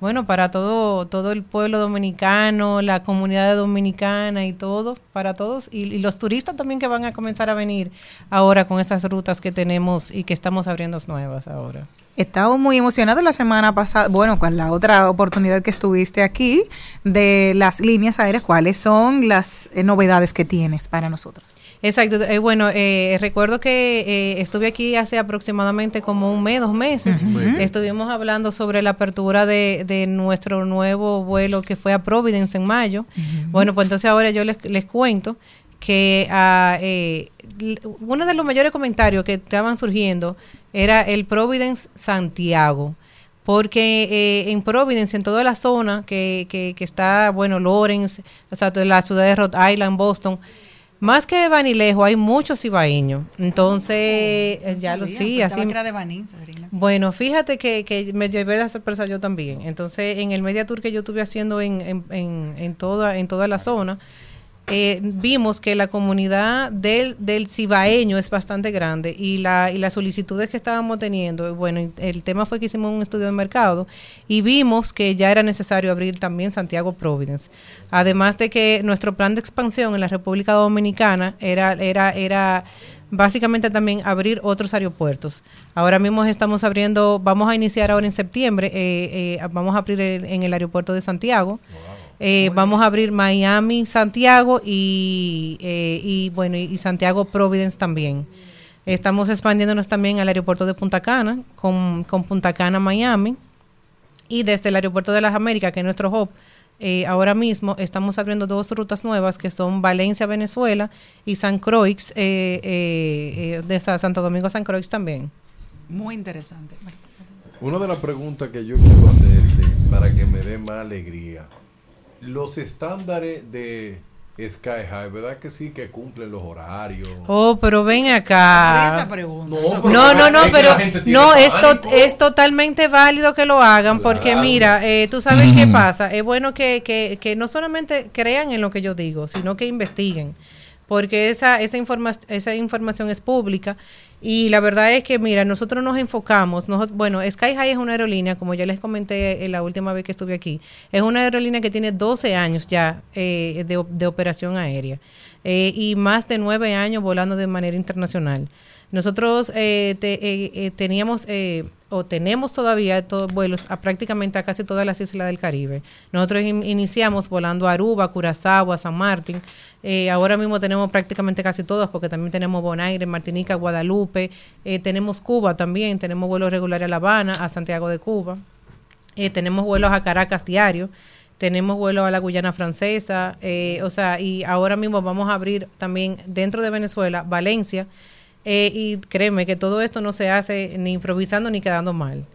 Bueno, para todo, todo el pueblo dominicano, la comunidad dominicana y todo, para todos, y, y los turistas también que van a comenzar a venir ahora con esas rutas que tenemos y que estamos abriendo nuevas ahora. Estaba muy emocionado la semana pasada, bueno, con la otra oportunidad que estuviste aquí de las líneas aéreas, ¿cuáles son las eh, novedades que tienes para nosotros? Exacto. Eh, bueno, eh, recuerdo que eh, estuve aquí hace aproximadamente como un mes, dos meses. Estuvimos hablando sobre la apertura de, de nuestro nuevo vuelo que fue a Providence en mayo. Bueno, pues entonces ahora yo les, les cuento que l- uno de los mayores comentarios que estaban surgiendo era el Providence Santiago. Porque eh, en Providence, en toda la zona que, que, que está, bueno, Lawrence, o sea, toda la ciudad de Rhode Island, Boston, más que Banilejo, hay muchos ibaeños. Entonces, eh, ya lo sí, así. que era de. Bueno, fíjate que, que me llevé esa sorpresa yo también. Entonces, en el media tour que yo estuve haciendo en, en, en, en toda, en toda la zona, eh, vimos que la comunidad del, del cibaeño es bastante grande y, la, y las solicitudes que estábamos teniendo, bueno, el tema fue que hicimos un estudio de mercado y vimos que ya era necesario abrir también Santiago Providence. Además de que nuestro plan de expansión en la República Dominicana era, era, era básicamente también abrir otros aeropuertos. Ahora mismo estamos abriendo, vamos a iniciar ahora en septiembre, eh, eh, vamos a abrir el- en el aeropuerto de Santiago. Eh, vamos a abrir Miami, Santiago y, eh, y bueno y, y Santiago Providence también. Estamos expandiéndonos también al aeropuerto de Punta Cana con, con Punta Cana, Miami y desde el aeropuerto de las Américas, que es nuestro hub, eh, ahora mismo estamos abriendo dos rutas nuevas que son Valencia, Venezuela y San Croix, eh, eh, eh, de Sa- Santo Domingo, San Croix también. Muy interesante. Una de las preguntas que yo quiero hacerte para que me dé más alegría. Los estándares de Sky High, ¿verdad que sí que cumplen los horarios? Oh, pero ven acá. Esa pregunta. No, pero No, no, no, pero no, es, to- es totalmente válido que lo hagan porque mira, eh, tú sabes qué pasa, es bueno que, que, que no solamente crean en lo que yo digo, sino que investiguen, porque esa, esa, informa esa información es pública y la verdad es que, mira, nosotros nos enfocamos, nosotros, bueno, Sky High es una aerolínea, como ya les comenté en la última vez que estuve aquí, es una aerolínea que tiene 12 años ya eh, de, de operación aérea eh, y más de 9 años volando de manera internacional. Nosotros eh, te- eh, eh, teníamos eh, o tenemos todavía todos vuelos a prácticamente a casi todas las islas del Caribe. Nosotros in- iniciamos volando a Aruba, Curazao, a San Martín. Eh, ahora mismo tenemos prácticamente casi todas porque también tenemos Bonaire, Martinica, Guadalupe. Tenemos Cuba también, tenemos vuelos regulares a La Habana, a Santiago de Cuba. Tenemos vuelos a Caracas diario, tenemos vuelos a la Guyana Francesa, o sea, y ahora mismo vamos a abrir también dentro de Venezuela, Valencia, eh, y créeme que todo esto no se hace ni improvisando ni quedando mal,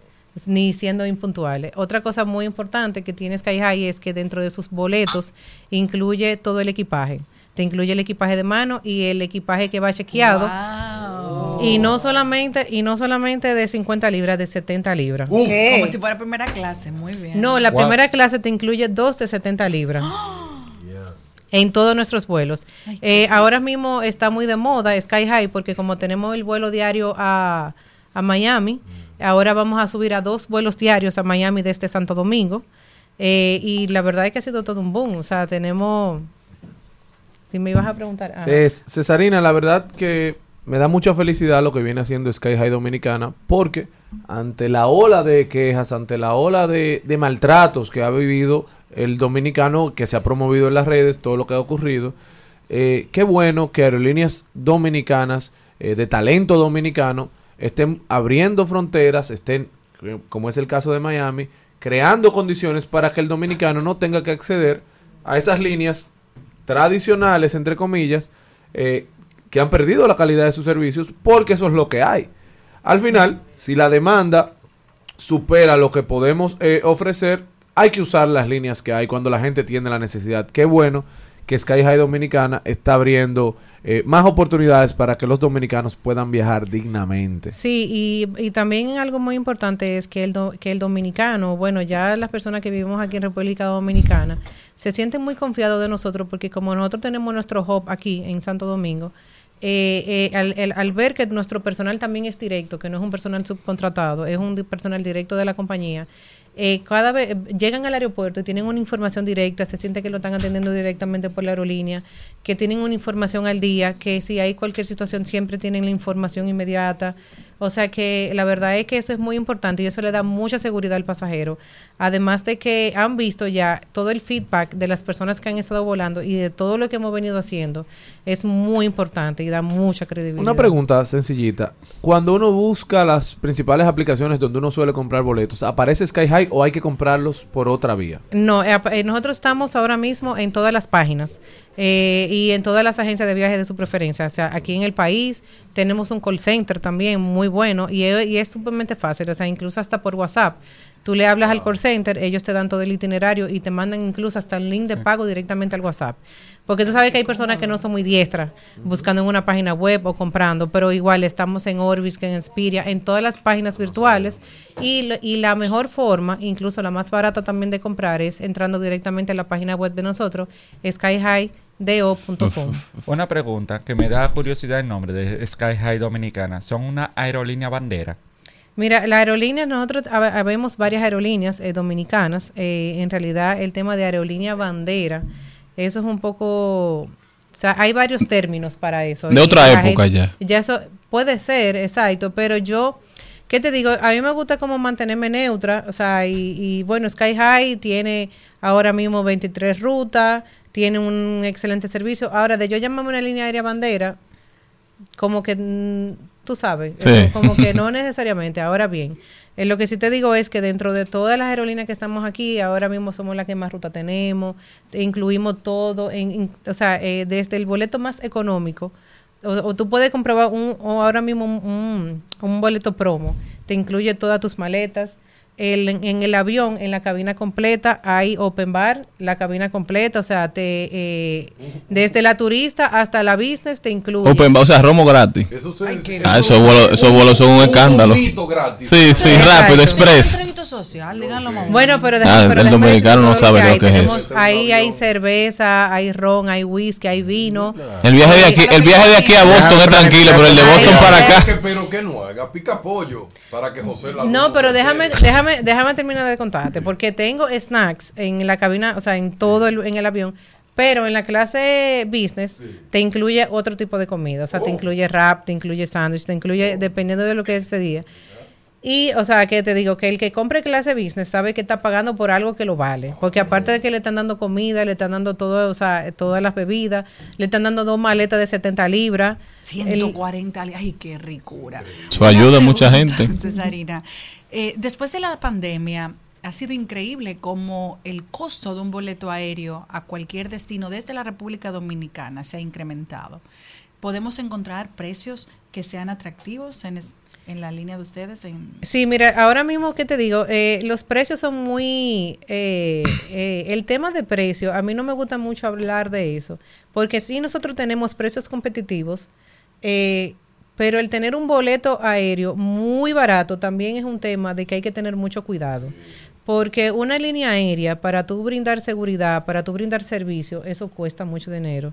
ni siendo impuntuales. Otra cosa muy importante que tiene Sky High es que dentro de sus boletos incluye todo el equipaje. Te incluye el equipaje de mano y el equipaje que va chequeado. Y no solamente y no solamente de 50 libras, de 70 libras. Como si fuera primera clase, muy bien. No, la primera clase te incluye dos de 70 libras. En todos nuestros vuelos. Eh, ahora mismo está muy de moda Sky High porque como tenemos el vuelo diario a, a Miami, ahora vamos a subir a dos vuelos diarios a Miami desde Santo Domingo. Eh, y la verdad es que ha sido todo un boom. O sea, tenemos... Si me ibas a preguntar... ah. Eh, Cesarina, la verdad que me da mucha felicidad lo que viene haciendo Sky High Dominicana, porque ante la ola de quejas, ante la ola de, de maltratos que ha vivido el dominicano, que se ha promovido en las redes, todo lo que ha ocurrido, eh, qué bueno que aerolíneas dominicanas, eh, de talento dominicano, estén abriendo fronteras, estén, eh, como es el caso de Miami, creando condiciones para que el dominicano no tenga que acceder a esas líneas tradicionales, entre comillas, que han perdido la calidad de sus servicios, porque eso es lo que hay. Al final, si la demanda supera lo que podemos ofrecer, hay que usar las líneas que hay cuando la gente tiene la necesidad. Qué bueno que Sky High Dominicana está abriendo eh, más oportunidades para que los dominicanos puedan viajar dignamente. Sí, y, y también algo muy importante es que el, que el dominicano, bueno, ya las personas que vivimos aquí en República Dominicana, se sienten muy confiados de nosotros porque como nosotros tenemos nuestro hub aquí en Santo Domingo, eh, eh, al, al ver que nuestro personal también es directo, que no es un personal subcontratado, es un personal directo de la compañía, eh, cada vez llegan al aeropuerto y tienen una información directa, se siente que lo están atendiendo directamente por la aerolínea, que tienen una información al día, que si hay cualquier situación siempre tienen la información inmediata. O sea que la verdad es que eso es muy importante y eso le da mucha seguridad al pasajero. Además de que han visto ya todo el feedback de las personas que han estado volando y de todo lo que hemos venido haciendo, es muy importante y da mucha credibilidad. Una pregunta sencillita. Cuando uno busca las principales aplicaciones donde uno suele comprar boletos, ¿aparece Sky High o hay que comprarlos por otra vía? No, eh, eh, nosotros estamos ahora mismo en todas las páginas eh, y en todas las agencias de viajes de su preferencia. O sea, aquí en el país tenemos un call center también muy bueno y, y es sumamente fácil. O sea, incluso hasta por WhatsApp. Tú le hablas al call center, ellos te dan todo el itinerario y te mandan incluso hasta el link de pago directamente al WhatsApp. Porque tú sabes que hay personas que no son muy diestras buscando en una página web o comprando, pero igual estamos en Orbis, que en Expedia, en todas las páginas virtuales y, lo- y la mejor forma, incluso la más barata también de comprar es entrando directamente a la página web de nosotros, skyhighdo.com. Una pregunta que me da curiosidad el nombre de Sky High Dominicana. ¿Son una aerolínea bandera? Mira, la aerolínea, nosotros hab- habemos varias aerolíneas eh, dominicanas. eh, en realidad, el tema de aerolínea bandera, eso es un poco. O sea, hay varios términos para eso. De otra época gente- ya. Ya eso puede ser, exacto, pero yo. ¿Qué te digo? A mí me gusta como mantenerme neutra, o sea, y, y bueno, Sky High tiene ahora mismo 23 rutas, tiene un excelente servicio. Ahora, de yo llamarme una línea aérea bandera, como que mm, tú sabes, Sí. eh, como que no necesariamente. Ahora bien, eh, lo que sí te digo es que dentro de todas las aerolíneas que estamos aquí, ahora mismo somos las que más ruta tenemos, te incluimos todo, en, o sea, eh, desde el boleto más económico, o, o tú puedes comprobar un, o ahora mismo un, un- un boleto promo, te incluye todas tus maletas. El- en, el avión, en la cabina completa, hay open bar, la cabina completa, o sea, te, eh, desde la turista hasta la business te incluye. Open, bar, o sea, romo gratis. Eso se- Ah, esos vuelos, esos vuelos son un escándalo. juguito gratis. Sí, sí, rápido, express. social, díganlo mamá. Bueno, pero, Ah, déjame- el pero déjame dominicano no sabe lo que es Tenemos- eso. Ahí hay cerveza, hay ron, hay whisky, hay vino. El viaje de aquí, el viaje de aquí a Boston es tranquilo, pero el de Boston para acá. Pero que no haga pica pollo para que José la No, pero déjame, déjame, déjame terminar de contarte, porque tengo snacks en la cabina, o sea, en todo el, en el avión, pero en la clase business te incluye otro tipo de comida, o sea, te incluye wrap, te incluye sándwich, te incluye, dependiendo de lo que es ese día. Y, o sea, que te digo que el que compre clase business sabe que está pagando por algo que lo vale. Porque aparte de que le están dando comida, le están dando todo, o sea, todas las bebidas, le están dando dos maletas de 70 libras. El- 140, ay, qué ricura. Eso ayuda a mucha gente. Cesarina, eh, después de la pandemia, ha sido increíble cómo el costo de un boleto aéreo a cualquier destino desde la República Dominicana se ha incrementado. ¿Podemos encontrar precios que sean atractivos en, la línea de ustedes? Sí, mira, ahora mismo que te digo, Eh, los precios son muy... eh, eh, el tema de precio, a mí no me gusta mucho hablar de eso, porque sí nosotros tenemos precios competitivos, eh, pero el tener un boleto aéreo muy barato también es un tema de que hay que tener mucho cuidado. Porque una línea aérea, para tú brindar seguridad, para tú brindar servicio, eso cuesta mucho dinero.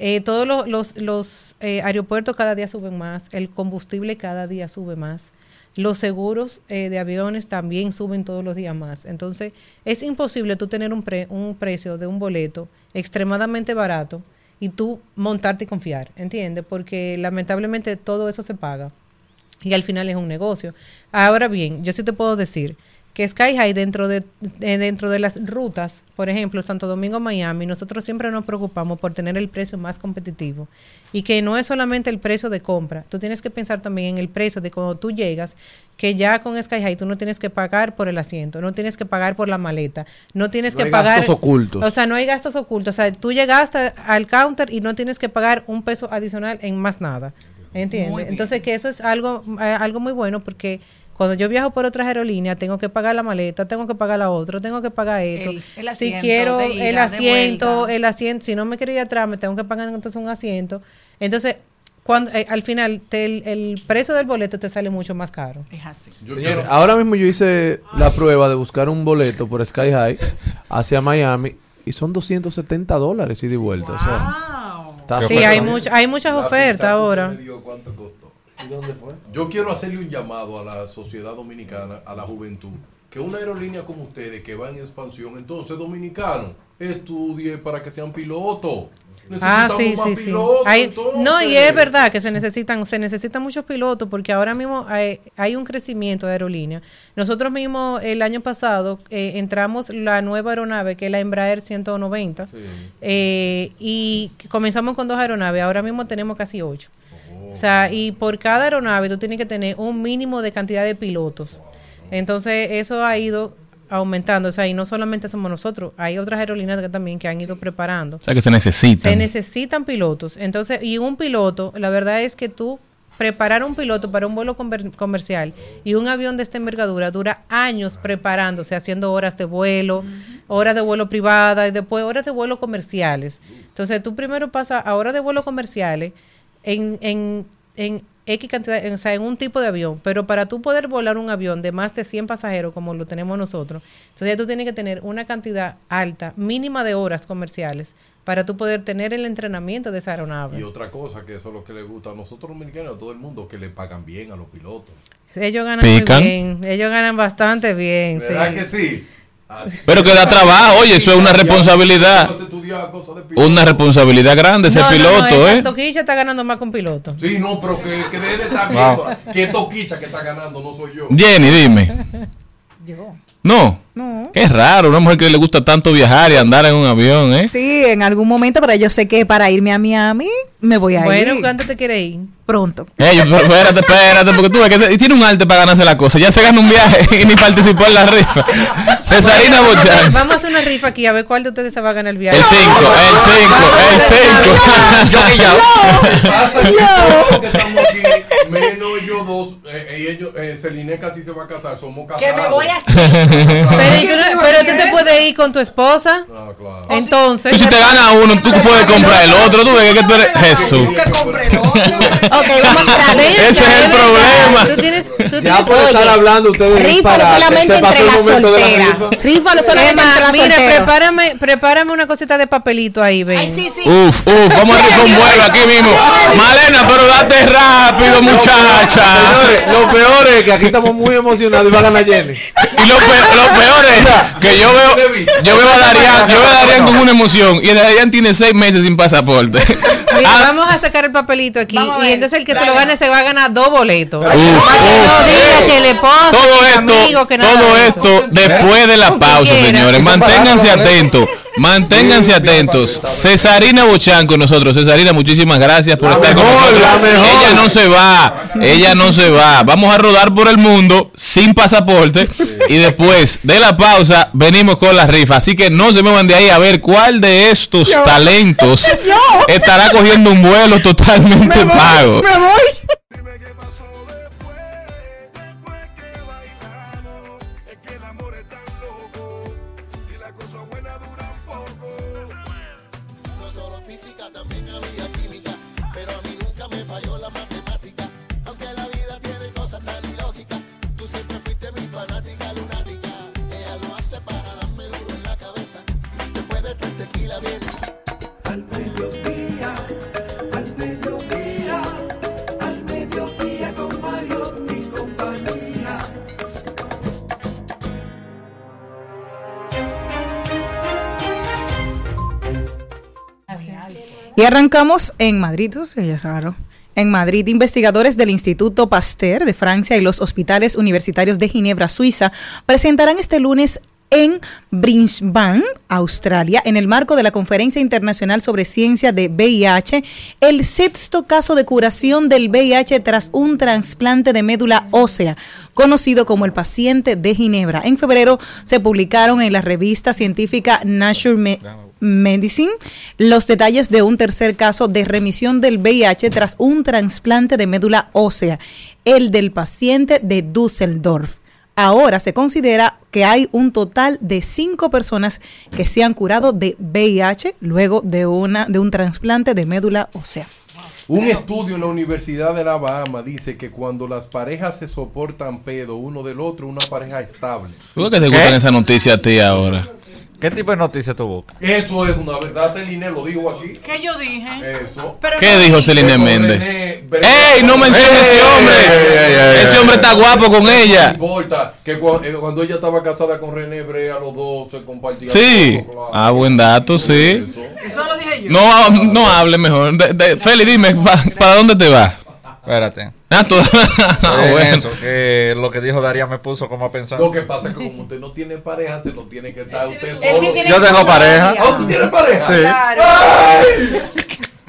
Eh, todos los, los, los, eh, aeropuertos cada día suben más, el combustible cada día sube más. los seguros eh, de aviones también suben todos los días más. Entonces, es imposible tú tener un, pre- un precio de un boleto extremadamente barato y tú montarte y confiar, ¿entiendes? Porque lamentablemente todo eso se paga y al final es un negocio. Ahora bien, yo sí te puedo decir que Sky High dentro de, de- dentro de las rutas, por ejemplo, Santo Domingo, Miami, nosotros siempre nos preocupamos por tener el precio más competitivo y que no es solamente el precio de compra, tú tienes que pensar también en el precio de cuando tú llegas, que ya con Sky High tú no tienes que pagar por el asiento, no tienes que pagar por la maleta, no tienes No que hay pagar gastos ocultos. O sea, no hay gastos ocultos, o sea, tú llegaste al counter y no tienes que pagar un peso adicional en más nada. ¿Entiendes? Entonces, que eso es algo, eh, algo muy bueno porque cuando yo viajo por otras aerolíneas, tengo que pagar la maleta, tengo que pagar la otra, tengo que pagar esto. El- el si quiero de ida, el de asiento, el asiento, si no me quiero ir atrás, me tengo que pagar entonces un asiento. Entonces, cuando eh, al final te- el, el precio del boleto te sale mucho más caro. Es así. Ahora mismo yo hice la prueba de buscar un boleto por Sky High hacia Miami y son 270 dólares ida y vuelta. o sea, Sí, hay, much- hay muchas ofertas ahora. usted me dio, ¿cuánto costó? ¿Y dónde fue? Yo quiero hacerle un llamado a la sociedad dominicana, a la juventud, que una aerolínea como ustedes que va en expansión, entonces dominicanos, estudie para que sean pilotos. Ah, Necesitamos sí, más sí, sí. pilotos, Hay- entonces. no, y es verdad que se necesitan, se necesitan muchos pilotos porque ahora mismo hay, hay un crecimiento de aerolínea. Nosotros mismos el año pasado eh, entramos la nueva aeronave que es la Embraer 190 eh, y comenzamos con dos aeronaves. Ahora mismo tenemos casi ocho. O sea, y por cada aeronave tú tienes que tener un mínimo de cantidad de pilotos. Entonces, eso ha ido aumentando. O sea, y no solamente somos nosotros, hay otras aerolíneas que también que han ido preparando. O sea que se necesitan. Se necesitan pilotos. Entonces, y un piloto, la verdad es que tú preparar un piloto para un vuelo comer- comercial y un avión de esta envergadura dura años preparándose, haciendo horas de vuelo, horas de vuelo privada y después horas de vuelo comerciales. Entonces, tú primero pasas a horas de vuelo comerciales en, en, en X cantidad, en, o sea, en un tipo de avión, pero para tú poder volar un avión de más de 100 pasajeros como lo tenemos nosotros, entonces ya tú tienes que tener una cantidad alta, mínima de horas comerciales para tú poder tener el entrenamiento de esa aeronave. Y otra cosa, que eso es lo que le gusta a nosotros dominicanos, a todo el mundo, que le pagan bien a los pilotos. Ellos ganan ¿Pican? muy bien, ellos ganan bastante bien. ¿Verdad sí. que sí? Pero que da trabajo, oye, eso es una responsabilidad. Una responsabilidad grande ser No, piloto, no, ¿eh? Toquilla está ganando más que un piloto. Sí, no, pero que, que debe estar Wow. viendo que Toquicha que está ganando, no soy yo. Jenny, dime. Yo. No. No. Qué raro, una mujer que le gusta tanto viajar y andar en un avión, ¿eh? Sí, en algún momento, pero yo sé que para irme a Miami me voy a Bueno, ir. ¿cuánto te quiere ir? Pronto. Ey, pero espérate, espérate, porque tú ves que te- tiene un arte para ganarse la cosa. Ya se gana un viaje y ni participó en la rifa. Cesarina Bueno, vamos a- Bochán. Vamos a hacer una rifa aquí a ver cuál de ustedes se va a ganar el viaje. El 5, el 5, el 5. Yo que ya. Pasa que todos los que estamos aquí, menos yo dos, eh, y ellos, eh, Celine casi se va a casar, somos casados. Que me voy a... Pero, ¿y tú no- pero tú te puedes ir con tu esposa. Ah, claro. Entonces. Tú si te ganas uno, tú puedes comprar el otro. Tú ves que tú eres Jesús. Ok, vamos a Ven Ese es el problema. Tú tienes, tú Ya estar hablando ustedes disparate, solamente entre las momento de la solteras. no solamente entre las mira, solteras. prepárame, prepárame una cosita de papelito ahí, ven. Ay, sí, sí. Uf, uf, vamos a rifar un vuelo aquí mismo. Malena, pero date rápido, muchacha. Señores, lo peor es que aquí estamos muy emocionados y va a ganar Jenny. Y lo, pe- lo peor es que yo veo, yo veo a Darían, yo veo a Darían con una emoción y Darían tiene seis meses sin pasaporte. Mira, Ah, vamos a sacar el papelito aquí y entonces el que se lo gane se va a ganar dos boletos. Uf, Para que no uf, diga que le esposa, todo esto, amigo, que nada todo esto después de la pausa, señores. Manténganse atentos, manténganse atentos. Cesarina Bochán con nosotros. Cesarina, muchísimas gracias por La estar con mejor, nosotros. la mejor. Ella no se va, ella no se va. Vamos a rodar por el mundo sin pasaporte y después de la pausa venimos con la rifa. Así que no se muevan de ahí a ver cuál de estos talentos estará cogiendo un vuelo totalmente pago. Me voy. Y arrancamos en Madrid, eso es raro. En Madrid, investigadores del Instituto Pasteur de Francia y los hospitales universitarios de Ginebra, Suiza, presentarán este lunes en Brisbane, Australia, en el marco de la Conferencia Internacional sobre Ciencia de VIH, el sexto caso de curación del VIH tras un trasplante de médula ósea, conocido como el paciente de Ginebra. En febrero se publicaron en la revista científica Nature Medicine los detalles de un tercer caso de remisión del VIH tras un trasplante de médula ósea, el del paciente de Düsseldorf. Ahora se considera que hay un total de cinco personas que se han curado de VIH luego de, una, de un trasplante de médula ósea. Un estudio en la Universidad de Alabama dice que cuando las parejas se soportan pedo uno del otro, una pareja estable. ¿Por qué te gustan esa noticia a ti ahora? ¿Qué tipo de noticia tú buscas? Eso es una verdad, Celine lo dijo aquí. ¿Qué yo dije? Eso. Pero ¿Qué no dijo. Celine Méndez? ¡Ey! No menciones ese hombre. ey, ey, ey, Ese ey, hombre ey. está guapo con No ella. importa que eh, cuando, ella estaba casada con René Brea, los dos se compartían. Sí. todo, claro. Ah, buen dato, sí. Eso lo dije yo. No, no hable mejor. De, de- Feli, dime, pa- ¿para dónde te vas? Espérate. Ah, tú- Ah, Eh, bueno. eso, que lo que dijo Daría me puso como a pensar. Lo que pasa es que como usted no tiene pareja, se lo tiene que estar usted solo. sí tiene Yo tengo pareja. Ah, ¿tú tienes pareja? Sí. Claro. ¡Ay!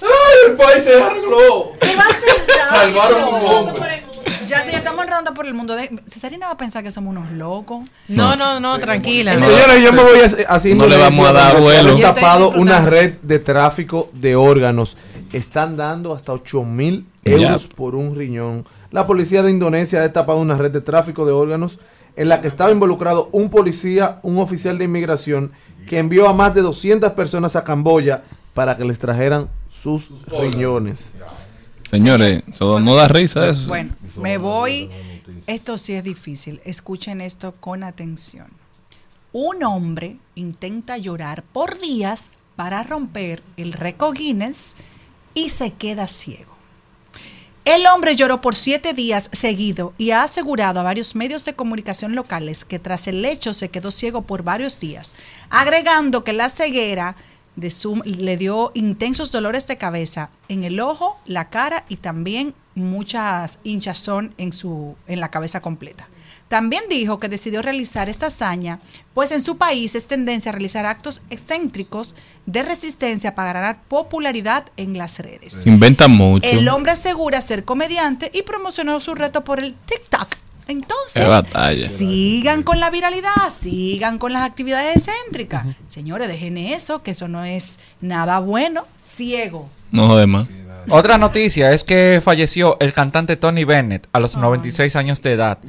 ¡Ay! El país se arregló. ¿Qué va a ser Salvaron un hombre. Ya, si ya estamos enredando por el mundo. De... Cesarina va a pensar que somos unos locos. No, no, no, tranquila. no. Señores, yo me voy haciendo No le vamos a dar vuelo. tapado una red de tráfico de órganos. Están dando hasta 8 mil euros por un riñón. La policía de Indonesia ha destapado una red de tráfico de órganos en la que estaba involucrado un policía, un oficial de inmigración, que envió a más de 200 personas a Camboya para que les trajeran sus riñones. Señores, eso no da risa eso. Bueno, me voy. Esto sí es difícil. Escuchen esto con atención. Un hombre intenta llorar por días para romper el récord Guinness y se queda ciego. El hombre lloró por siete días seguido y ha asegurado a varios medios de comunicación locales que tras el hecho se quedó ciego por varios días, agregando que la ceguera de le dio intensos dolores de cabeza en el ojo, la cara y también muchas hinchazón en, su, en la cabeza completa. También dijo que decidió realizar esta hazaña, pues en su país es tendencia a realizar actos excéntricos de resistencia para ganar popularidad en las redes. Inventan mucho. El hombre asegura ser comediante y promocionó su reto por el TikTok. Entonces, Qué batalla. sigan con la viralidad, sigan con las actividades excéntricas. Señores, dejen eso, que eso no es nada bueno. Ciego. No jode más. Otra noticia es que falleció el cantante Tony Bennett a los 96 años de edad.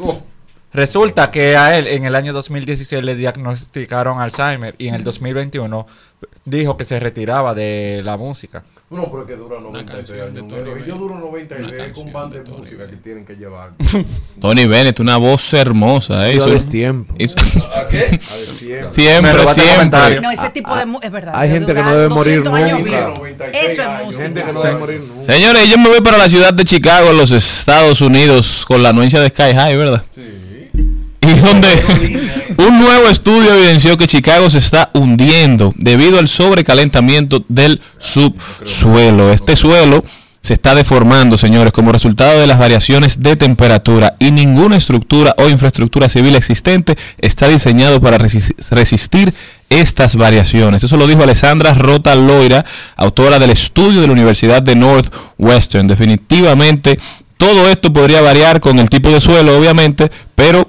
Resulta que a él en el año 2016 le diagnosticaron Alzheimer y en el 2021 dijo que se retiraba de la música. No, pero es que dura 93 años. Y yo duro 93 con banda de música que tienen que llevar. Tony Bennett, una voz hermosa. ¿eh? A Hizo- destiempo. hizo- ¿A qué? Siempre. Me Siempre, siempre. No, ese tipo de mu- es verdad. hay gente que no debe morir 200 años nunca. vivo. 96 Eso es música. Gente que no debe morir nunca. Señores, yo me voy para la ciudad de Chicago, en los Estados Unidos, con la anuencia de Sky High, ¿verdad? Y donde un nuevo estudio evidenció que Chicago se está hundiendo debido al sobrecalentamiento del subsuelo. Este suelo se está deformando, señores, como resultado de las variaciones de temperatura y ninguna estructura o infraestructura civil existente está diseñado para resis- resistir estas variaciones. Eso lo dijo Alessandra Rota Loira, autora del estudio de la Universidad de Northwestern. Definitivamente todo esto podría variar con el tipo de suelo, obviamente, pero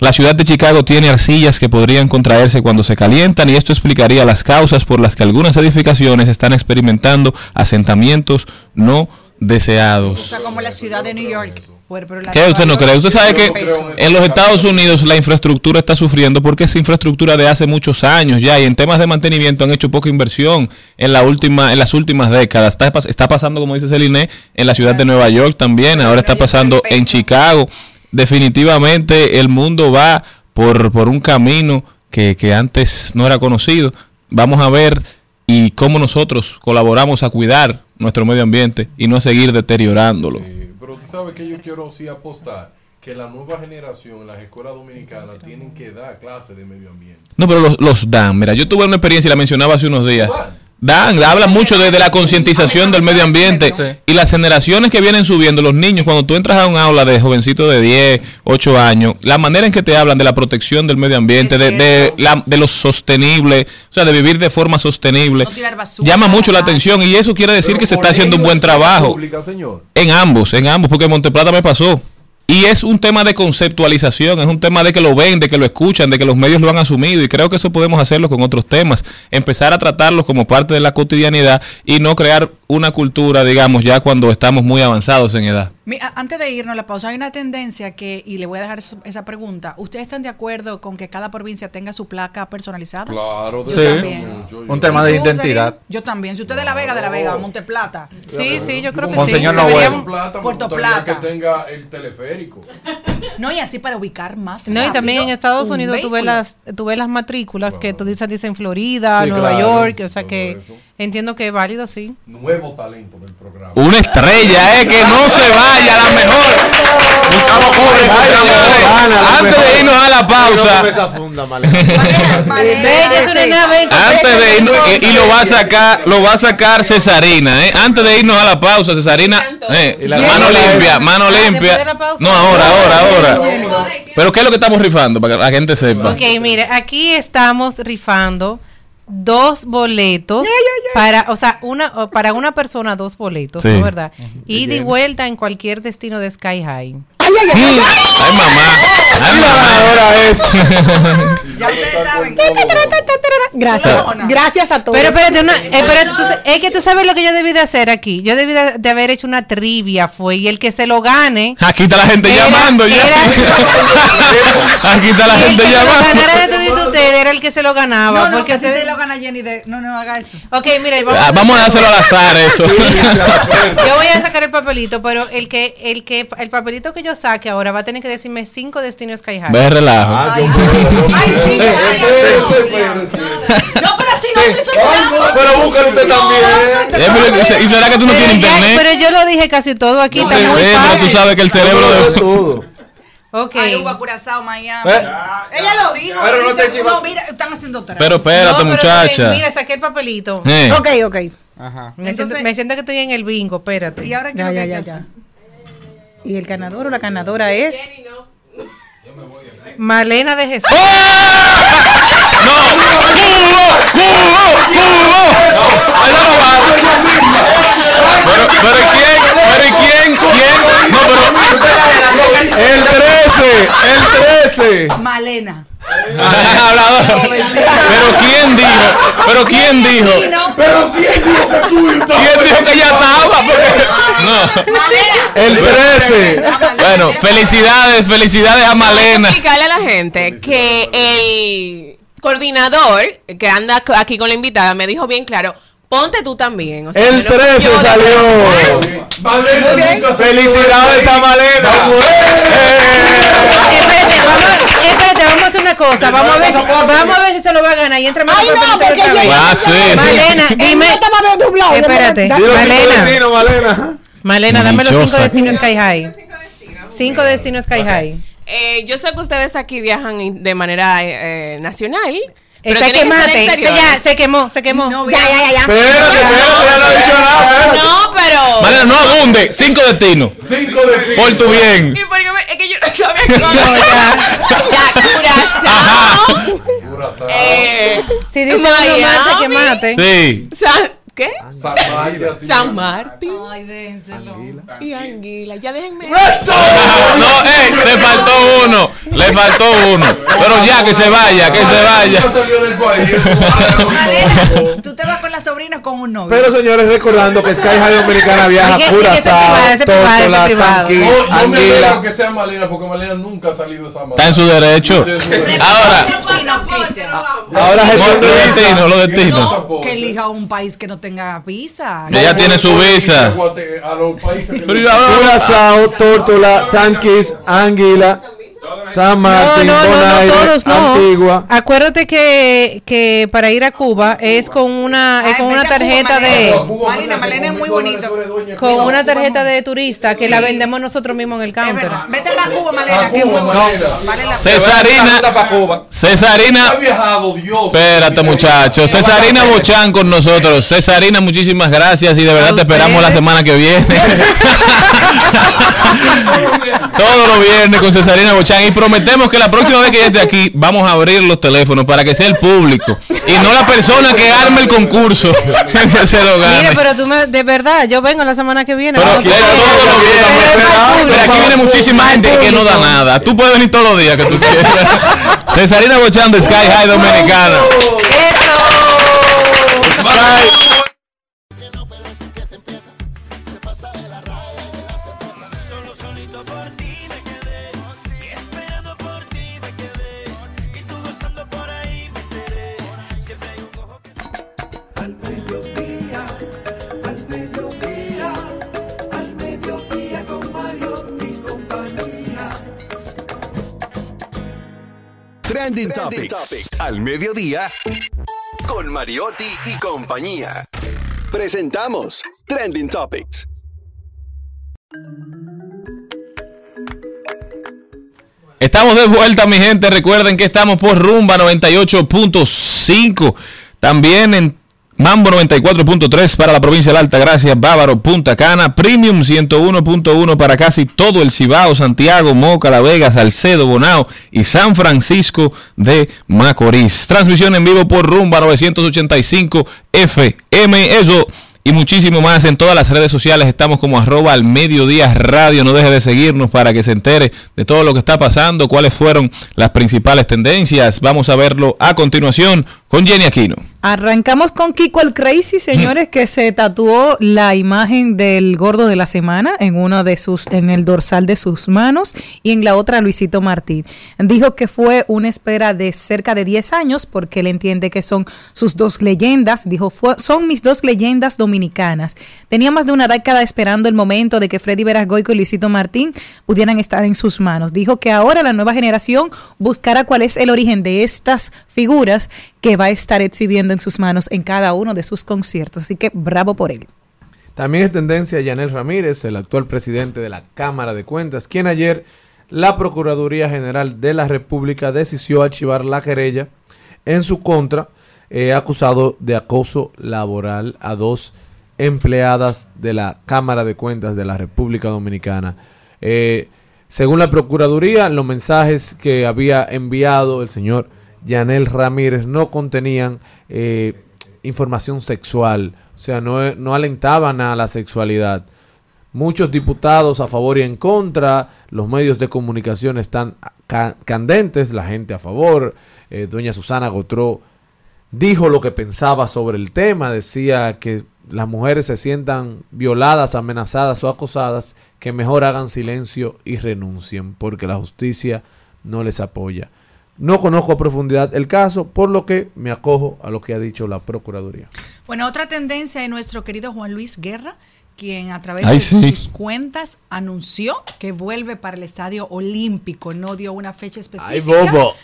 la ciudad de Chicago tiene arcillas que podrían contraerse cuando se calientan y esto explicaría las causas por las que algunas edificaciones están experimentando asentamientos no deseados. sea, como la ciudad de New York. ¿Qué usted no cree? Usted sabe que en los Estados Unidos la infraestructura está sufriendo porque es infraestructura de hace muchos años ya y en temas de mantenimiento han hecho poca inversión en la última en las últimas décadas. Está, está pasando, como dice Celine, en la ciudad de Nueva York también, ahora está pasando en Chicago. Definitivamente el mundo va por, por un camino que, que antes no era conocido. Vamos a ver y cómo nosotros colaboramos a cuidar nuestro medio ambiente y no a seguir deteriorándolo. Pero tú sabes que yo quiero sí apostar que la nueva generación en las escuelas dominicanas tienen que dar clases de medio ambiente. No, pero los, los dan. Mira, yo tuve una experiencia y la mencionaba hace unos días. Dan, hablan mucho de, de la concientización del medio ambiente y las generaciones que vienen subiendo, los niños, cuando tú entras a un aula de jovencitos de 10, 8 años, la manera en que te hablan de la protección del medio ambiente, de, de, la- de lo sostenible, o sea, de vivir de forma sostenible, llama mucho la atención y eso quiere decir que se está haciendo un buen trabajo. Pública, señor. En ambos, en ambos, porque en Monteplata me pasó. Y es un tema de conceptualización, es un tema de que lo ven, de que lo escuchan, de que los medios lo han asumido. Y creo que eso podemos hacerlo con otros temas. Empezar a tratarlos como parte de la cotidianidad y no crear una cultura, digamos, ya cuando estamos muy avanzados en edad. Antes de irnos a la pausa, hay una tendencia que, y le voy a dejar esa, esa pregunta, ¿ustedes están de acuerdo con que cada provincia tenga su placa personalizada? Claro, Yo Sí. también. Un tema de ¿Y tú, identidad. Yo también. Si usted es de La Vega, de La Vega, Monteplata. Sí, sí, yo creo que Monseñor sí. Noel. Deberíamos- Plata, Puerto Plata. que tenga el teleférico. No, y así para ubicar más. No, y también en Estados un Unidos vehículo. las, tú ves las matrículas que tú dices, dicen Florida, Sí, Nueva claro, York, o sea que eso. Entiendo que es válido, sí. Nuevo talento del programa. Una estrella, eh, que no se vaya, la mejor. Antes de irnos a la pausa. Antes de irnos, y lo va a sacar, lo va a sacar Cesarina, eh. Antes de irnos a la pausa, Cesarina, eh, mano limpia, mano limpia. No, ahora, ahora, ahora. Pero ¿qué es lo que estamos rifando para que la gente sepa? Ok, mire, aquí estamos rifando dos boletos para, o sea, una para una persona dos boletos, Sí. ¿no verdad? Y de vuelta en cualquier destino de Sky High. Ay, mamá. Ay, mamá. Ahora es. Ya ustedes saben. Gracias. Gracias a todos. Pero espérate, una, eh, espérate, tú es que tú sabes lo que yo debí de hacer aquí. Yo debí de, de haber hecho una trivia, fue, y el que se lo gane. Aquí está la gente Era- llamando ya. Aquí está la y el gente que se lo llamando. ganara de todito ustedes era el que se lo ganaba. No, no, porque si se- se lo gana Jenny de... No, no haga eso. Ok, mira, vamos, Ah, Vamos a dárselo al azar eso. Yo voy a sacar el papelito, pero el que, el que, el papelito que yo saque ahora va a tener que decirme cinco destinos Sky High. Ve relajo. Ay, sí, ya, ya. No, pero así no se hizo nada. Pero búscalo usted también. Eh, pero, ¿Y será que tú no tienes internet? pero yo lo dije casi todo aquí, está Sí, muy pero tú fácil. sabes que el cerebro de... todo. Ok. Aruba, Curazao, Miami. Eh. Ella lo dijo. Pero no te. No, mira, están haciendo tres. Pero espérate, No, pero muchacha. Mira, saqué el papelito. Eh. Ok, ok. Ajá. Me, siento, Entonces- me siento que estoy en el bingo, espérate. ¿Y ahora qué Ya, ya, que ya, hay que ya. Y el ganador o la ganadora es. Malena de Jesús. ¡No! ¡Cubo! ¡Cubo! ¡Cubo! Ella no va. Pero, pero ¿y quién? ¿Pero quién? ¿Quién? No, pero... El 13. El 13. Malena. Hablador. Pero ¿quién dijo? Pero ¿quién dijo? Pero ¿quién dijo que tú ¿Quién dijo que ya estaba? Porque- No. El 13. Bueno, felicidades, felicidades a Malena. explicarle a la gente que el coordinador que anda aquí con la invitada me dijo bien claro, ponte tú también. o sea, El que no 13 yo de- salió. Felicidades a Malena. Espérate, vamos, espérate, vamos a hacer una cosa. Vamos a ver, si- vamos a ver si se lo va a ganar. Y entra Ay, no, porque yo- Ah, sí. Malena, dime. Espérate, Malena. Malena. Malena, dame los cinco destinos Sky High. Cinco destinos Sky High. Eh, yo sé que ustedes aquí viajan de manera eh, eh, nacional. Pero que ser quemate. Se, ya, se quemó, se quemó. No, ya, ya, ya, ya. Espérate, espérate, ya no ha dicho nada. espérate. No, pero. Malena, no abunde. Cinco destinos. Cinco de ti. Por tu bien. ¿Y por qué me- es que yo no sabía cómo. ya, Curazao. Curazao. eh, Si dice uno Miami. mate, que mate. San- ¿Qué? San Martín. San Martín. Ay, dénselo. Y Anguila. Ya déjenme. No, eh, le faltó uno. Le faltó uno. Pero ya, que se vaya, que se vaya. Nunca salió del país. Malena, tú te vas con la sobrina con un novio. Pero señores, recordando que Sky High Dominicana viaja ¿Y qué- a Curazao, privado? San Quis, No, yo me que sea Malena porque Malena nunca ha salido de esa Está en su derecho. Ahora, Destino. Ahora los gestión de visa. destinos, los destinos. No, que elija un país que no tenga visa. Ella tiene su visa. A los países que Pero no- ya- Curazao, Tórtola, San Quis, Anguila. San Martín, no, no, no, Bonaire, todos no. Antigua. Acuérdate que, que para ir a Cuba es con una, es con una tarjeta de Malena, Malena es muy bonito. con una tarjeta de turista que la vendemos nosotros mismos en el counter. Vete para Cuba, Malena, que. Cesarina, Cesarina, espérate muchachos, Cesarina Bochán con nosotros. Cesarina, muchísimas gracias y de verdad te esperamos la semana que viene. Todos los viernes con Cesarina Bochán y prometemos que la próxima vez que ella esté aquí vamos a abrir los teléfonos para que sea el público y no la persona que arme el concurso que se lo gane. Mire, pero tú me, de verdad, yo vengo la semana que viene. Pero Pero Pero aquí viene muchísima gente que no da nada. Tú puedes venir todos los días que tú quieras. Cesarina Bochán de Sky High Dominicana. Solo Trending, Topics. Al mediodía. Con Mariotti y compañía. Presentamos Trending Topics. Estamos de vuelta, mi gente. Recuerden que estamos por Rumba 98.5. También en Mambo 94.3 para la provincia de la Altagracia, Bávaro, Punta Cana, Premium 101.1 para casi todo el Cibao, Santiago, Moca, La Vega, Salcedo, Bonao y San Francisco de Macorís. Transmisión en vivo por Rumba 985 FM. Eso y muchísimo más en todas las redes sociales. Estamos como arroba al mediodía radio. No deje de seguirnos para que se entere de todo lo que está pasando, cuáles fueron las principales tendencias. Vamos a verlo a continuación con Jenny Aquino. Arrancamos con Kiko el Crazy, señores, que se tatuó la imagen del gordo de la semana en uno de sus, en el dorsal de sus manos y en la otra Luisito Martín. Dijo que fue una espera de cerca de 10 años porque él entiende que son sus dos leyendas. Dijo, "Fue- son mis dos leyendas dominicanas. Tenía más de una década esperando el momento de que Freddy Verasgoico y Luisito Martín pudieran estar en sus manos. Dijo que ahora la nueva generación buscará cuál es el origen de estas figuras que va a estar exhibiendo en sus manos en cada uno de sus conciertos. Así que bravo por él. También es tendencia Yanel Ramírez, el actual presidente de la Cámara de Cuentas, quien ayer la Procuraduría General de la República decidió archivar la querella en su contra, eh, acusado de acoso laboral a dos empleadas de la Cámara de Cuentas de la República Dominicana. Eh, según la Procuraduría, los mensajes que había enviado el señor Yanel Ramírez no contenían eh, información sexual, o sea, no, no alentaban a la sexualidad. Muchos diputados a favor y en contra, los medios de comunicación están ca- candentes, la gente a favor. Eh, doña Susana Gotró dijo lo que pensaba sobre el tema, decía que las mujeres se sientan violadas, amenazadas o acosadas, que mejor hagan silencio y renuncien, porque la justicia no les apoya. No conozco a profundidad el caso, por lo que me acojo a lo que ha dicho la Procuraduría. Bueno, otra tendencia es nuestro querido Juan Luis Guerra, quien a través Ay, de sí. sus cuentas anunció que vuelve para el Estadio Olímpico. No dio una fecha específica. ¡Ay, bobo!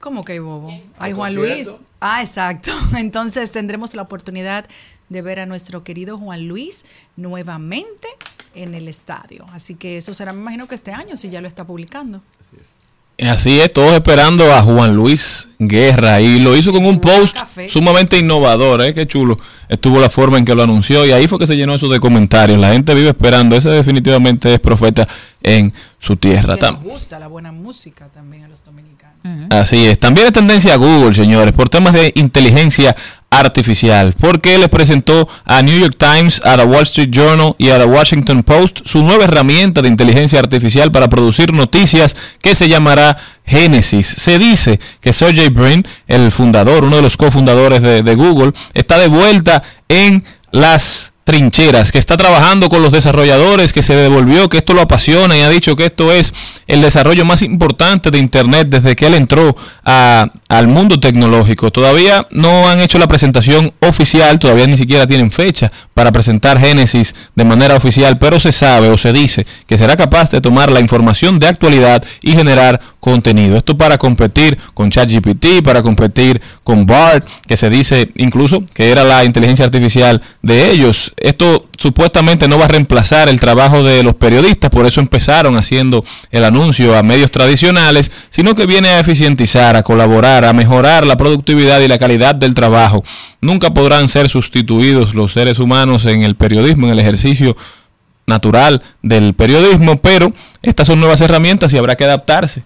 ¿Cómo que hay bobo? Ay, ¿Al Juan? Luis. Ah, exacto. Entonces tendremos la oportunidad de ver a nuestro querido Juan Luis nuevamente en el estadio. Así que eso será, me imagino que este año, si ya lo está publicando. Así es, todos esperando a Juan Luis Guerra y lo hizo con un post sumamente innovador, ¿eh? Qué chulo. Estuvo la forma en que lo anunció y ahí fue que se llenó eso de comentarios. La gente vive esperando. Ese definitivamente es profeta en su tierra. Nos gusta la buena música también a los dominicanos. Así es. También es tendencia a Google, señores, por temas de inteligencia artificial, porque les presentó a New York Times, a la Wall Street Journal y a la Washington Post su nueva herramienta de inteligencia artificial para producir noticias que se llamará Genesis. Se dice que Sergey Brin, el fundador, uno de los cofundadores de Google, está de vuelta en las trincheras, que está trabajando con los desarrolladores, que se devolvió, que esto lo apasiona y ha dicho que esto es el desarrollo más importante de Internet desde que él entró a- al mundo tecnológico. Todavía no han hecho la presentación oficial, todavía ni siquiera tienen fecha para presentar Genesis de manera oficial, pero se sabe o se dice que será capaz de tomar la información de actualidad y generar contenido. Esto para competir con ChatGPT, para competir con BART, que se dice incluso que era la inteligencia artificial de ellos. Esto supuestamente no va a reemplazar el trabajo de los periodistas, por eso empezaron haciendo el anuncio a medios tradicionales, sino que viene a eficientizar, a colaborar, a mejorar la productividad y la calidad del trabajo. Nunca podrán ser sustituidos los seres humanos en el periodismo, en el ejercicio natural del periodismo, pero estas son nuevas herramientas y habrá que adaptarse.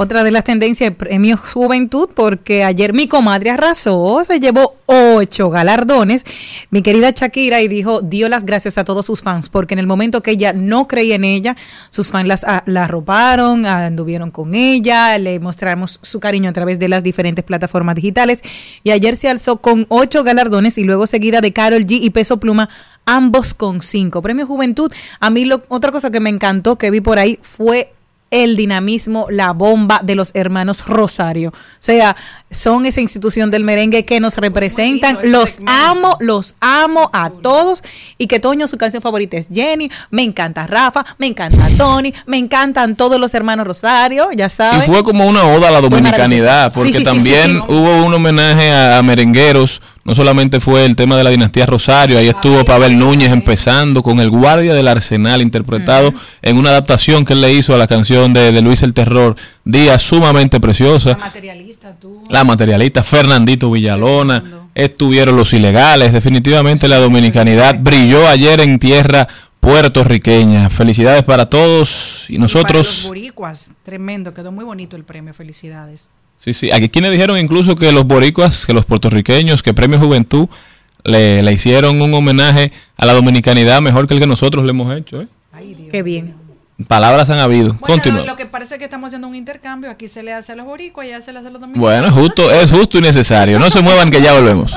Otra de las tendencias, premio Juventud, porque ayer mi comadre arrasó, se llevó ocho galardones, mi querida Shakira, y dijo, dio las gracias a todos sus fans, porque en el momento que ella no creía en ella, sus fans las, ah, la arroparon, anduvieron con ella, le mostramos su cariño a través de las diferentes plataformas digitales, y ayer se alzó con ocho galardones y luego seguida de Carol G y Peso Pluma, ambos con cinco. Premio Juventud, a mí lo, otra cosa que me encantó, que vi por ahí, fue el dinamismo, la bomba de los hermanos Rosario. O sea, son esa institución del merengue que nos representan. Los amo, los amo a todos. Y que Toño, su canción favorita es Jenny. Me encanta Rafa, me encanta Tony, me encantan todos los hermanos Rosario, ya Y saben. fue como una oda a la dominicanidad, porque Sí, sí, sí, también sí, sí. hubo un homenaje a, a merengueros. No solamente fue el tema de la dinastía Rosario, ahí estuvo Pavel Núñez empezando con el guardia del Arsenal, interpretado en una adaptación que él le hizo a la canción de, de Luis el Terror, Día sumamente preciosa. materialista tú. La materialista Fernandito Villalona, estuvieron los ilegales, definitivamente la dominicanidad brilló ayer en tierra puertorriqueña. Felicidades para todos y Para los nosotros. boricuas, tremendo, quedó muy bonito el premio, felicidades. Sí, sí, aquí quienes dijeron incluso que los boricuas, que los puertorriqueños, que Premio Juventud le, le hicieron un homenaje a la dominicanidad mejor que el que nosotros le hemos hecho. ¿eh? Qué bien. Palabras han habido. Bueno, Continúa. lo que parece que estamos haciendo un intercambio, aquí se le hace a los boricuas y allá se le hace a los dominicanos. Bueno, es justo, es justo y necesario. No se muevan que ya volvemos.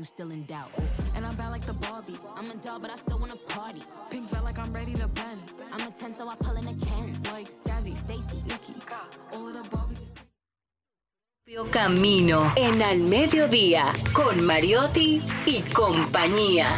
You still in doubt. And I'm like the. I'm a doll, but I still wanna party. Pink like I'm ready to bend. I'm a 10, so pull in a Ken. Like Stacy. All of the. Camino en Al Mediodía con Mariotti y compañía.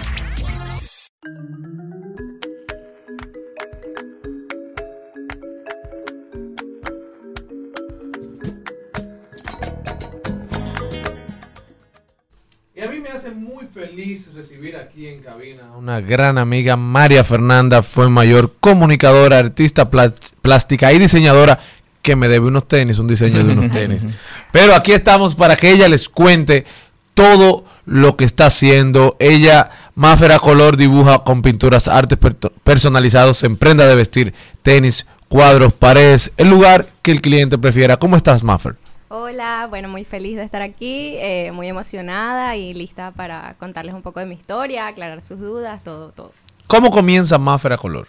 Y a mí me hace muy feliz recibir aquí en cabina a una gran amiga, María Fernanda, fue mayor comunicadora, artista plástica y diseñadora que me debe unos tenis, un diseño de unos tenis. Pero aquí estamos para que ella les cuente todo lo que está haciendo. Ella, Máfera Color, dibuja con pinturas, artes per- personalizados en prenda de vestir, tenis, cuadros, paredes, el lugar que el cliente prefiera. ¿Cómo estás, Maffer? Hola, bueno, muy feliz de estar aquí, eh, muy emocionada y lista para contarles un poco de mi historia, aclarar sus dudas, todo, todo. ¿Cómo comienza Máfera Color?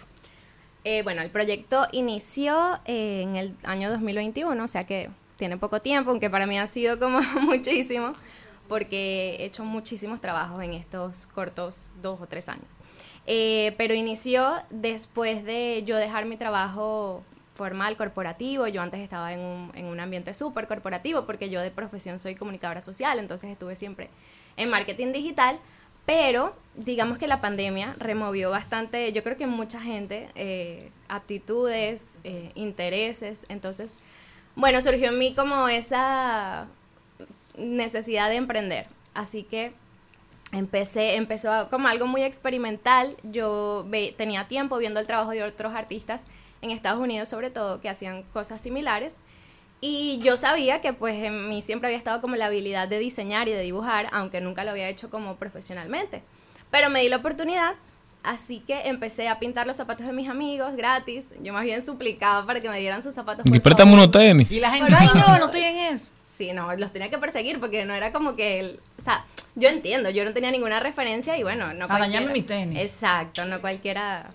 Eh, bueno, el proyecto inició eh, en el año 2021, o sea que tiene poco tiempo, aunque para mí ha sido como muchísimo, porque he hecho muchísimos trabajos en estos cortos dos o tres años. Pero inició después de yo dejar mi trabajo formal, corporativo. Yo antes estaba en un, en un ambiente súper corporativo porque yo de profesión soy comunicadora social, entonces estuve siempre en marketing digital. Pero digamos que la pandemia removió bastante, yo creo que mucha gente, eh, aptitudes, eh, intereses. Entonces, bueno, surgió en mí como esa necesidad de emprender. Así que empecé, empezó como algo muy experimental. Yo tenía tiempo viendo el trabajo de otros artistas en Estados Unidos, sobre todo, que hacían cosas similares. Y yo sabía que pues en mí siempre había estado como la habilidad de diseñar y de dibujar, aunque nunca lo había hecho como profesionalmente. Pero me di la oportunidad, así que empecé a pintar los zapatos de mis amigos gratis. Yo más bien suplicaba para que me dieran sus zapatos. Y préstame unos tenis. Y la gente, ay, no, no estoy en eso. Sí, no, los tenía que perseguir porque no era como que el, o sea, yo entiendo, yo no tenía ninguna referencia y bueno, no Para cualquiera- dañarme mi tenis. Exacto, no cualquiera.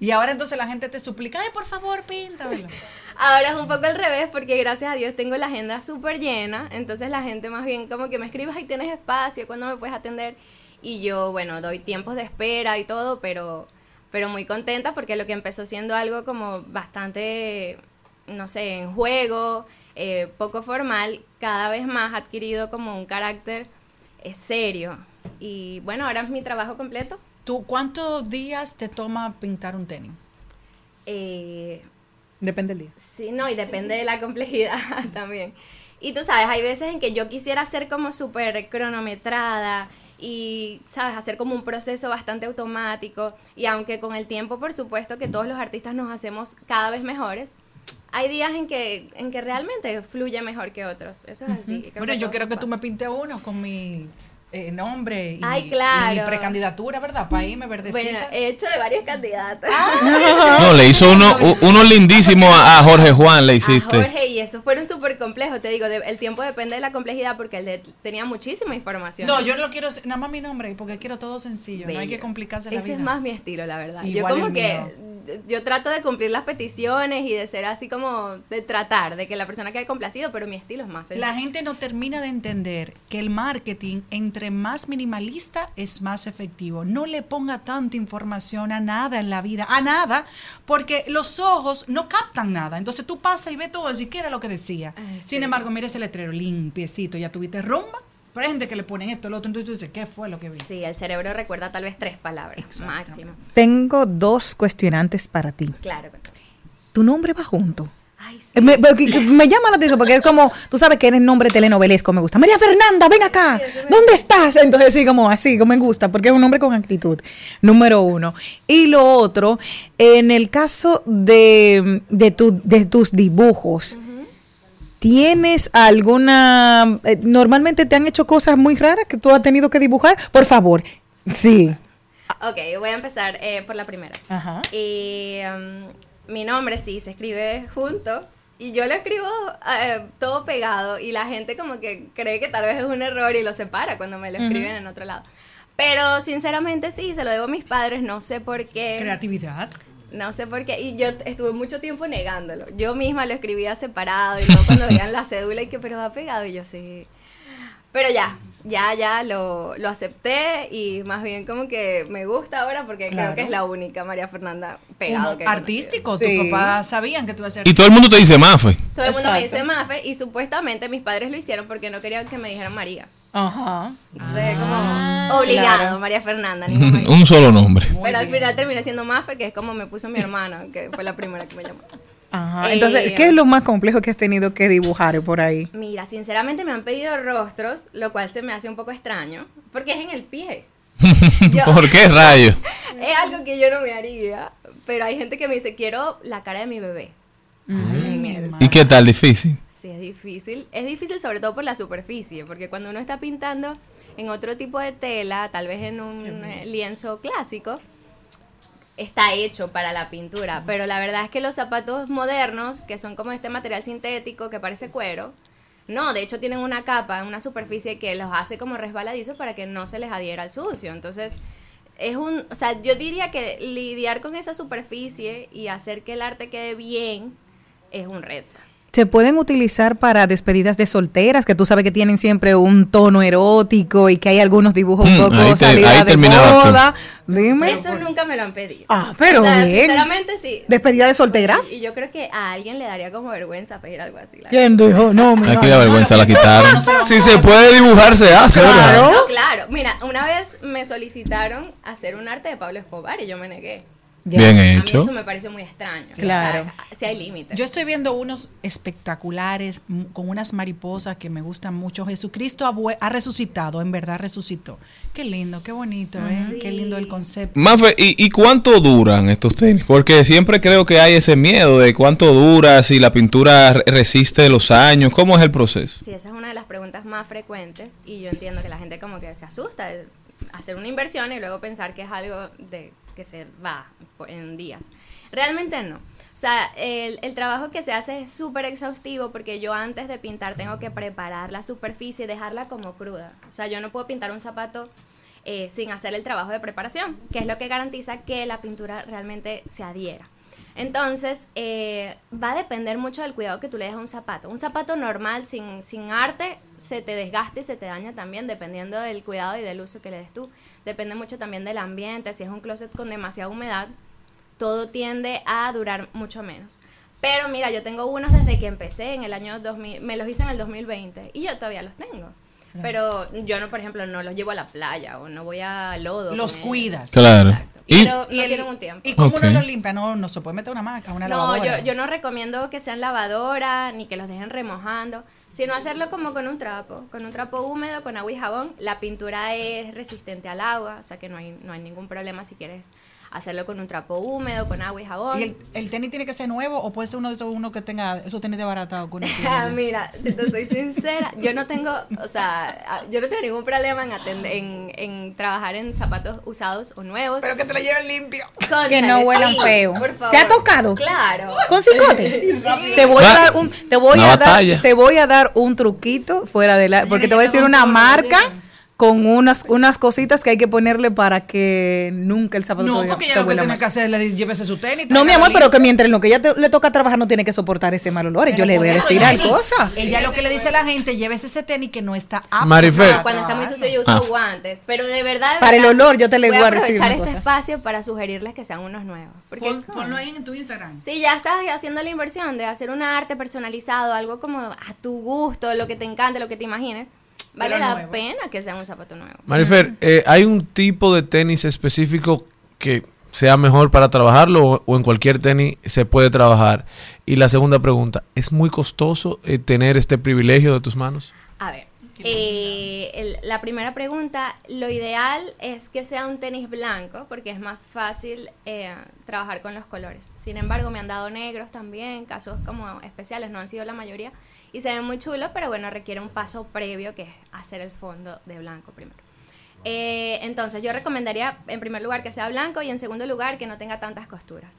Y ahora entonces la gente te suplica, ay, por favor, píntamelo. Ahora es un poco al revés porque gracias a Dios tengo la agenda súper llena, entonces la gente más bien como que me escribe, ay, tienes espacio, ¿cuándo me puedes atender? Y yo, bueno, doy tiempos de espera y todo, pero, pero muy contenta porque lo que empezó siendo algo como bastante, no sé, en juego, eh, poco formal, cada vez más ha adquirido como un carácter eh, serio. Y bueno, ahora es mi trabajo completo. ¿Tú cuántos días te toma pintar un tenis? Eh, Depende del día. Sí, no, y depende de la complejidad también. Y tú sabes, hay veces en que yo quisiera ser como súper cronometrada y, sabes, hacer como un proceso bastante automático. Y aunque con el tiempo, por supuesto, que todos los artistas nos hacemos cada vez mejores, hay días en que, en que realmente fluye mejor que otros. Eso es así. Bueno, yo quiero que tú me pintes uno con mi eh, nombre y, Ay, y claro. mi precandidatura, ¿verdad? Para irme verdecita. Bueno, he hecho de varios candidatos. No, le hizo uno, lindísimo a, a Jorge Juan, le A hiciste. Jorge, y eso fueron súper complejos, te digo, de- el tiempo depende de la complejidad porque él de- tenía muchísima información. No, yo no quiero nada más mi nombre porque quiero todo sencillo. No hay que complicarse la Ese vida. es más mi estilo, la verdad. yo como que yo trato de cumplir las peticiones y de ser así como de tratar de que la persona quede complacido, pero mi estilo es más sencillo. La gente no termina de entender que el marketing, entre más minimalista, es más efectivo. No le ponga tanta información a nada en la vida, a nada, porque los ojos no captan nada. Entonces tú pasas y ves todo eso y qué era lo que decía. Sin embargo, mira ese letrero limpiecito, ya tuviste rumba, pero hay gente que le ponen esto, lo otro, entonces tú dices, ¿qué fue lo que vi? Sí, el cerebro recuerda tal vez tres palabras máximo. Tengo dos cuestionantes para ti. Claro. ¿Tu nombre va junto? Eh, Me, me- llama la atención porque es como, tú sabes que eres nombre telenovelesco, me gusta. María Fernanda, ven acá. ¿Dónde estás? Entonces sí, como así, como me gusta, porque es un nombre con actitud. Número uno. Y lo otro, en el caso de, de, tu- de tus dibujos, ¿tienes alguna... eh, normalmente te han hecho cosas muy raras que tú has tenido que dibujar? Por favor. Sí. Ok, voy a empezar eh, por la primera. Ajá. Y um, mi nombre sí se escribe junto y yo lo escribo eh, todo pegado y la gente como que cree que tal vez es un error y lo separa cuando me lo escriben en otro lado. Pero sinceramente sí, se lo debo a mis padres, no sé por qué. Creatividad. No sé por qué. Y yo estuve mucho tiempo negándolo. Yo misma lo escribía separado y luego cuando veían la cédula y que, pero va pegado. Y yo sí. Pero ya, ya, ya lo, lo acepté y más bien como que me gusta ahora porque creo que es la única María Fernanda pegado Uno que artístico, conocido. tu Sí. papá sabían que tú ibas a ser Y todo el mundo te dice Mafe. Todo el mundo me dice Maffer y supuestamente mis padres lo hicieron porque no querían que me dijeran María. Ajá. Entonces es como obligado, claro. María Fernanda, María. Un solo nombre. Pero al final terminé siendo Maffer, que es como me puso mi hermana, que fue la primera que me llamó. Ajá. Eh, Entonces, ¿qué es lo más complejo que has tenido que dibujar por ahí? Mira, sinceramente me han pedido rostros, lo cual se me hace un poco extraño, porque es en el pie. Yo- ¿Por qué rayos? Es algo que yo no me haría, pero hay gente que me dice, quiero la cara de mi bebé. En el- ¿Y qué tal? Difícil. Sí, es difícil. Es difícil sobre todo por la superficie, porque cuando uno está pintando en otro tipo de tela, tal vez en un eh, lienzo clásico, está hecho para la pintura. Pero la verdad es que los zapatos modernos, que son como este material sintético que parece cuero, no, de hecho tienen una capa, una superficie que los hace como resbaladizos para que no se les adhiera al sucio. Entonces, es un, o sea, yo diría que lidiar con esa superficie y hacer que el arte quede bien es un reto. Se pueden utilizar para despedidas de solteras, que tú sabes que tienen siempre un tono erótico y que hay algunos dibujos un Mm, poco ahí te- salida ahí de moda. Dime. Eso nunca me lo han pedido. Ah, pero O sea, bien. sinceramente sí. ¿Despedida de solteras? Y yo creo que a alguien le daría como vergüenza pedir algo así. la ¿Quién dijo? No, mira. Aquí la vergüenza la quitaron. Si se puede dibujar, se hace, ¿verdad? No, claro. Mira, una vez me solicitaron hacer un arte de Pablo Escobar y yo me negué. Bien A mí hecho. eso me pareció muy extraño. Claro. O sea, sí hay límites. Yo estoy viendo unos espectaculares con unas mariposas que me gustan mucho. Jesucristo ha, ha resucitado, en verdad resucitó. Qué lindo, qué bonito, ¿eh? Qué lindo el concepto. Mafe, ¿y, y cuánto duran estos tenis? Porque siempre creo que hay ese miedo de cuánto dura, si la pintura re- resiste los años. ¿Cómo es el proceso? Sí, esa es una de las preguntas más frecuentes y yo entiendo que la gente como que se asusta de hacer una inversión y luego pensar que es algo de se va en días. Realmente no. O sea, el, el trabajo que se hace es súper exhaustivo porque yo antes de pintar tengo que preparar la superficie y dejarla como cruda. O sea, yo no puedo pintar un zapato eh, sin hacer el trabajo de preparación, que es lo que garantiza que la pintura realmente se adhiera. Entonces, eh, va a depender mucho del cuidado que tú le des a un zapato. Un zapato normal, sin, sin arte, se te desgasta y se te daña también, dependiendo del cuidado y del uso que le des tú. Depende mucho también del ambiente. Si es un closet con demasiada humedad, todo tiende a durar mucho menos. Pero mira, yo tengo unos desde que empecé en el año 2000, me los hice en el 2020 y yo todavía los tengo. Pero yo no, por ejemplo, no los llevo a la playa o no voy a lodo. Los con cuidas. Claro. Y- Pero no el- tienen un tiempo. ¿Y cómo Ok. uno los limpia? No, no se puede meter una maca, una No, lavadora. yo, yo no recomiendo que sean lavadora ni que los dejen remojando, sino hacerlo como con un trapo, con un trapo húmedo, con agua y jabón. La pintura es resistente al agua, o sea que no hay, no hay ningún problema si quieres hacerlo con un trapo húmedo, con agua y jabón. ¿Y el, el tenis tiene que ser nuevo o puede ser uno de esos uno que tenga esos tenis de uno tiene? Ah, Mira, si te soy sincera, yo no tengo, o sea, yo no tengo ningún problema en, atend- en, en trabajar en zapatos usados o nuevos. Pero que te lo lleven limpio. Que no huelan feo. Por favor. ¿Te ha tocado? Claro. ¿Con cicote? Sí. Te voy a dar un, te voy una a dar, te voy a dar un truquito fuera de la, porque te voy a decir una marca con unas, unas cositas que hay que ponerle para que nunca el zapato No, te- porque te ya lo que tiene mal. que hacer es le dice, llévese su tenis. No, mi amor, pero que mientras en lo que ya te- le toca trabajar no tiene que soportar ese mal olor. Yo Pero le por voy a decir algo. ella- cosa. Ella lo que le dice a la gente, llévese ese tenis que no está apto Marifer. para No, cuando está muy sucio yo uso Ah. guantes, pero de verdad. de Para el olor, yo te le voy voy a aprovechar este cosa. espacio para sugerirles que sean unos nuevos. Porque Pon- ponlo ahí en tu Instagram. si ya estás haciendo la inversión de hacer un arte personalizado, algo como a tu gusto, lo que te encante, lo que te imagines, vale la nuevo. pena que sea un zapato nuevo. Marifer, eh, ¿hay un tipo de tenis específico que sea mejor para trabajarlo o, o en cualquier tenis se puede trabajar? Y la segunda pregunta, ¿es muy costoso eh, tener este privilegio de tus manos? A ver, eh, el- la primera pregunta, lo ideal es que sea un tenis blanco porque es más fácil eh, trabajar con los colores. Sin embargo, me han dado negros también, casos como especiales, no han sido la mayoría, y se ven muy chulos, pero bueno, requiere un paso previo que es hacer el fondo de blanco primero. Eh, entonces, yo recomendaría en primer lugar que sea blanco y en segundo lugar que no tenga tantas costuras.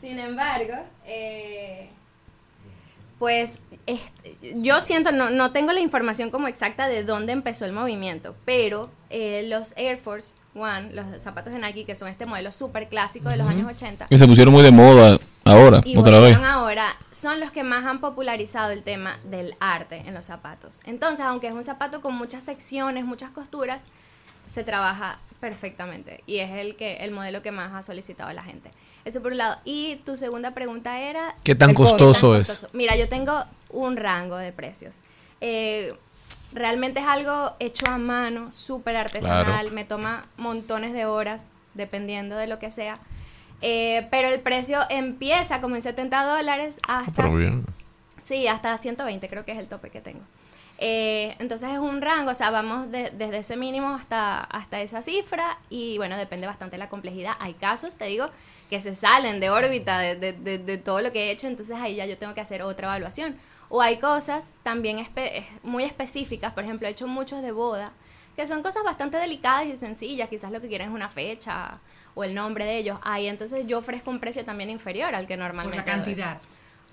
Sin embargo, eh, pues es- yo siento, no, no tengo la información como exacta de dónde empezó el movimiento, pero eh, los Air Force One, los zapatos de Nike, que son este modelo súper clásico de los años 80, Que se pusieron muy de moda ahora, y otra vez. volvieron ahora, son los que más han popularizado el tema del arte en los zapatos. Entonces, aunque es un zapato con muchas secciones, muchas costuras, se trabaja perfectamente y es el que el modelo que más ha solicitado la gente. Eso por un lado. Y tu segunda pregunta era ¿Qué tan costo. costoso ¿Qué tan es? costoso? Mira, yo tengo un rango de precios. Eh, realmente es algo hecho a mano, súper artesanal, Claro. me toma montones de horas, dependiendo de lo que sea. Eh, pero el precio empieza como en 70 dólares hasta... Pero bien. Sí, hasta 120 creo que es el tope que tengo. Eh, entonces es un rango, o sea, vamos de- desde ese mínimo hasta, hasta esa cifra y bueno, depende bastante de la complejidad. Hay casos, te digo, que se salen de órbita de, de- de- todo lo que he hecho, entonces ahí ya yo tengo que hacer otra evaluación. O hay cosas también espe- muy específicas, por ejemplo, he hecho muchos de boda, que son cosas bastante delicadas y sencillas, quizás lo que quieren es una fecha o el nombre de ellos. Ahí entonces yo ofrezco un precio también inferior al que Por normalmente la doy. cantidad.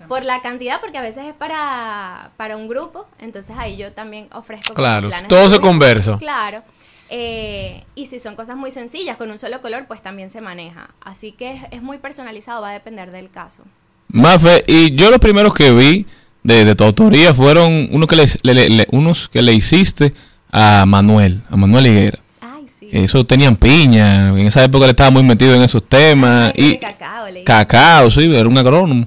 Por la cantidad, porque a veces es para, para un grupo, entonces ahí yo también ofrezco. Claro, todo se conversa. Claro. Eh, y si son cosas muy sencillas, con un solo color, pues también se maneja. Así que es, es muy personalizado, va a depender del caso. Mafe, y yo los primeros que vi de, de tu autoría fueron uno que le- unos que le hiciste a Manuel, a Manuel Higuera. Eso tenían piña, en esa época él estaba muy metido en esos temas. y cacao, le. Cacao, sí, era un agrónomo.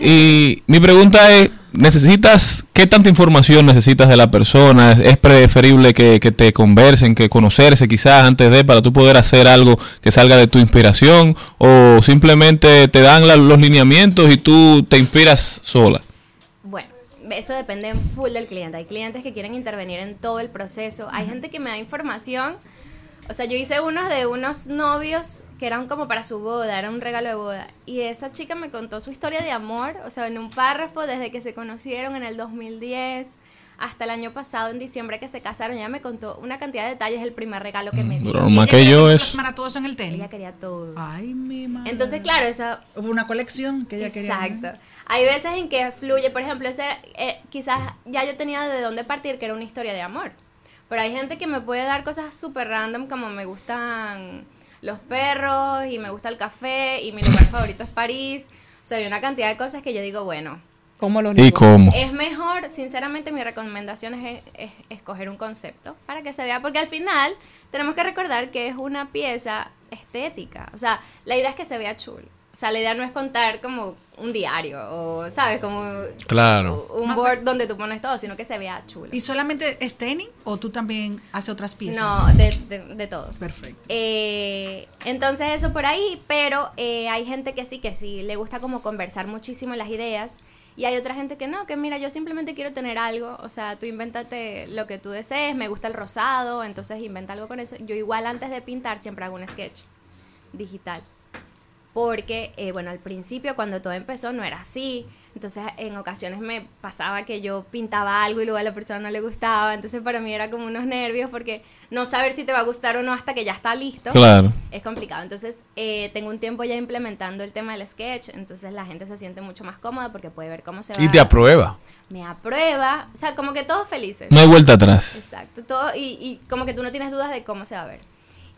Y mi pregunta es, ¿necesitas, qué tanta información necesitas de la persona? ¿Es preferible que, que te conversen, que conocerse quizás antes de, para tú poder hacer algo que salga de tu inspiración? ¿O simplemente te dan la- los lineamientos y tú te inspiras sola? Bueno, eso depende en full del cliente. Hay clientes que quieren intervenir en todo el proceso. Hay gente que me da información. O sea, yo hice unos de unos novios que eran como para su boda, era un regalo de boda. Y esa chica me contó su historia de amor, o sea, en un párrafo, desde que se conocieron en el 2010 hasta el año pasado, en diciembre, que se casaron. Ella me contó una cantidad de detalles del primer regalo que me dio. pero más que yo es- Plasmara todo eso en el tenis. Ella quería todo. Ay, mi madre. Entonces, claro, esa... Hubo una colección que ella quería. Exacto. Hay veces en que fluye, por ejemplo, ese, eh, quizás ya yo tenía de dónde partir, que era una historia de amor. Pero hay gente que me puede dar cosas súper random, como me gustan los perros y me gusta el café y mi lugar favorito es París. O sea, hay una cantidad de cosas que yo digo, bueno, ¿Cómo los ¿Y cómo? es mejor, sinceramente, mi recomendación es, es escoger un concepto para que se vea, porque al final tenemos que recordar que es una pieza estética. O sea, la idea es que se vea chulo. O sea, la idea no es contar como un diario o, ¿sabes? Como Claro. un board donde tú pones todo, sino que se vea chulo. ¿Y solamente es tenis o tú también haces otras piezas? No, de, de- de todo. Perfecto. Eh, entonces eso por ahí, pero eh, hay gente que sí, que sí, le gusta como conversar muchísimo las ideas. Y hay otra gente que no, que mira, yo simplemente quiero tener algo, o sea, tú invéntate lo que tú desees, me gusta el rosado, entonces inventa algo con eso. Yo igual antes de pintar siempre hago un sketch digital. Porque, eh, bueno, al principio cuando todo empezó no era así. Entonces en ocasiones me pasaba que yo pintaba algo y luego a la persona no le gustaba. Entonces para mí era como unos nervios porque no saber si te va a gustar o no hasta que ya está listo. Claro. Es complicado. Entonces eh, tengo un tiempo ya implementando el tema del sketch. Entonces la gente se siente mucho más cómoda porque puede ver cómo se va. Y te aprueba. Me aprueba. O sea, como que todos felices. No hay vuelta atrás. Exacto. Todo, y, y como que tú no tienes dudas de cómo se va a ver.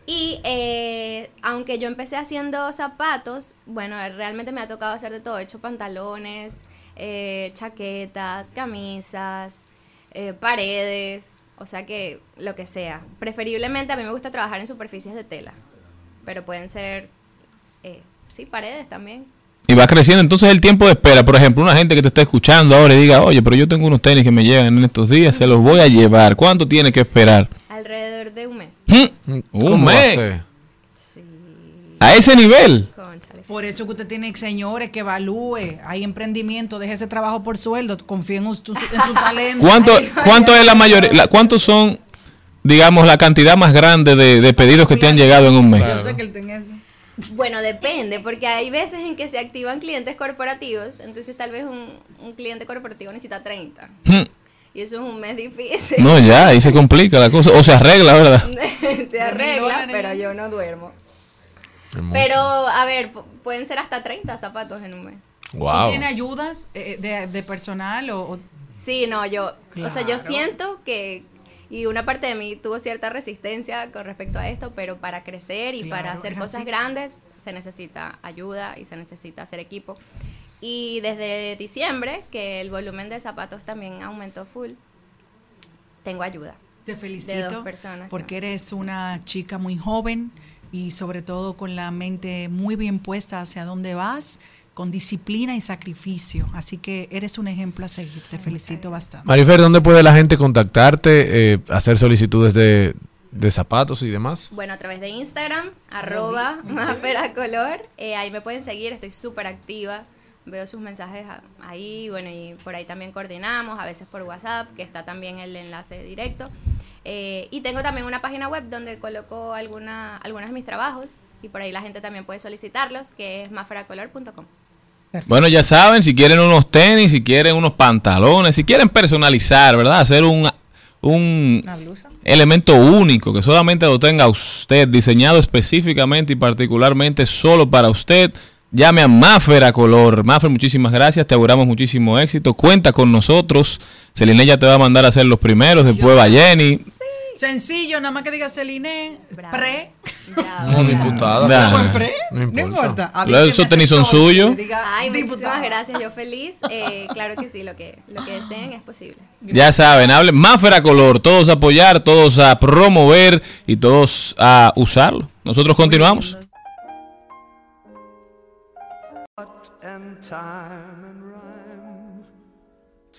Y eh, aunque yo empecé haciendo zapatos, bueno, realmente me ha tocado hacer de todo. He hecho pantalones, eh, chaquetas, camisas, eh, paredes, o sea que lo que sea. Preferiblemente a mí me gusta trabajar en superficies de tela, pero pueden ser, eh, sí, paredes también. Y va creciendo. Entonces el tiempo de espera, por ejemplo, una gente que te está escuchando ahora y diga, oye, pero yo tengo unos tenis que me llegan en estos días, se los voy a llevar. ¿Cuánto tiene que esperar? Alrededor de un mes. Un ¿Cómo va a mes. ser? A ese nivel. Por eso que usted tiene señores que evalúe, hay emprendimiento, deje ese trabajo por sueldo, confíe en, usted- en su talento. ¿Cuánto, cuánto es la mayoría? la- ¿Cuántos son, digamos, la cantidad más grande de, de pedidos que te han llegado en un mes? Yo sé que él tiene eso. Bueno, depende, porque hay veces en que se activan clientes corporativos, entonces tal vez un, un cliente corporativo necesita 30. Y eso es un mes difícil. No, ya, ahí se complica la cosa. O se arregla, ¿verdad? se arregla, pero yo no duermo. Pero, a ver, pu- pueden ser hasta 30 zapatos en un mes. ¿Tú tienes ayudas eh, de, de personal o, o- Sí, no, yo, o sea, yo siento que, y una parte de mí tuvo cierta resistencia con respecto a esto, pero para crecer y para hacer cosas así. grandes se necesita ayuda y se necesita hacer equipo. Y desde diciembre, que el volumen de zapatos también aumentó full, tengo ayuda. Te De felicito dos personas. porque eres una chica muy joven y sobre todo con la mente muy bien puesta hacia dónde vas, con disciplina y sacrificio. Así que eres un ejemplo a seguir. Te felicito bastante. Marifer, ¿dónde puede la gente contactarte, eh, hacer solicitudes de, de zapatos y demás? Bueno, a través de Instagram, arroba maferacolor. Eh, ahí me pueden seguir, estoy súper activa. Veo sus mensajes ahí, bueno, y por ahí también coordinamos, a veces por WhatsApp, que está también el enlace directo. Eh, y tengo también una página web donde coloco alguna, algunos de mis trabajos y por ahí la gente también puede solicitarlos, que es maferacolor.com. Bueno, ya saben, si quieren unos tenis, si quieren unos pantalones, si quieren personalizar, ¿verdad? Hacer un, un elemento único que solamente lo tenga usted, diseñado específicamente y particularmente solo para usted. Llame a Maffer a color. Maffer, muchísimas gracias, te auguramos muchísimo éxito. Cuenta con nosotros. Celine ya te va a mandar a hacer los primeros, después va Jenny. Sencillo, nada más que diga Celine, pre. No, diputada. Nah. ¿Fue pre? No No importa. A Los- tenis son suyos. Ay, diputada. muchísimas gracias, yo feliz. Eh, claro que sí, lo que, lo que deseen es posible. Ya saben, hablen Maffer a color. Todos a apoyar, todos a promover y todos a usarlo. Nosotros continuamos.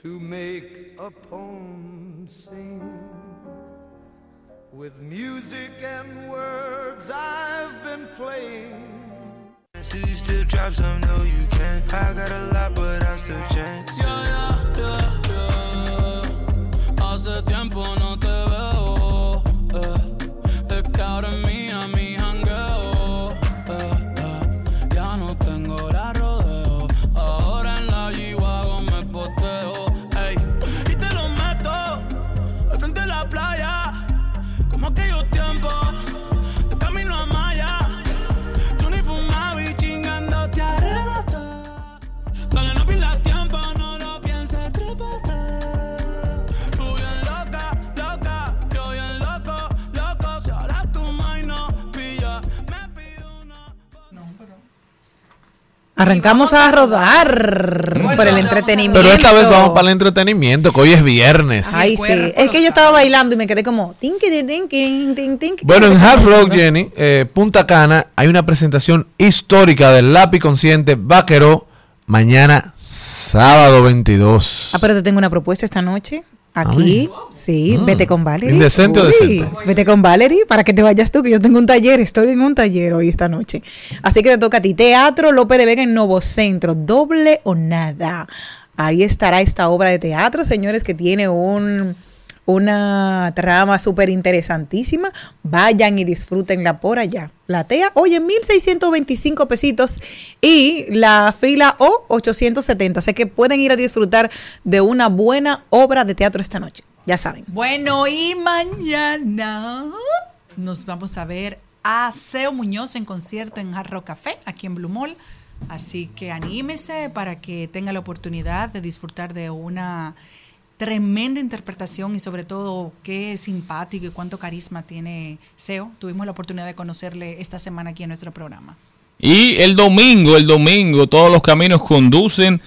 To make a poem sing. With music and words I've been playing. Do you still drop some? No, you can't. I got a lot, but I still chance. Yeah, yeah, yeah, yeah. Hace tiempo no te veo. Eh. Es Arrancamos a rodar por el entretenimiento. Pero esta vez vamos para el entretenimiento, que hoy es viernes. Ay, sí. Es que yo estaba bailando y me quedé como. Bueno, en Hard Rock, Jenny, eh, Punta Cana, hay una presentación histórica del lápiz consciente Vaquero mañana sábado 22. Ah, pero te tengo una propuesta esta noche. Aquí, sí, Mm. vete con Valerie. ¿Indecente o Uy, decente? Vete con Valerie para que te vayas tú, que yo tengo un taller, estoy en un taller hoy esta noche. Así que te toca a ti. Teatro López de Vega en Nuevo Centro, doble o nada. Ahí estará esta obra de teatro, señores, que tiene un una trama súper interesantísima. Vayan y disfrútenla por allá. La TEA, oye, 1.625 pesitos y la fila O, 870. Así que pueden ir a disfrutar de una buena obra de teatro esta noche. Ya saben. Bueno, y mañana nos vamos a ver a Seo Muñoz en concierto en Jarro Café, aquí en Blue Mall. Así que anímese para que tenga la oportunidad de disfrutar de una tremenda interpretación y sobre todo qué simpático y cuánto carisma tiene Seo. Tuvimos la oportunidad de conocerle esta semana aquí en nuestro programa. Y el domingo, el domingo, todos los caminos conducen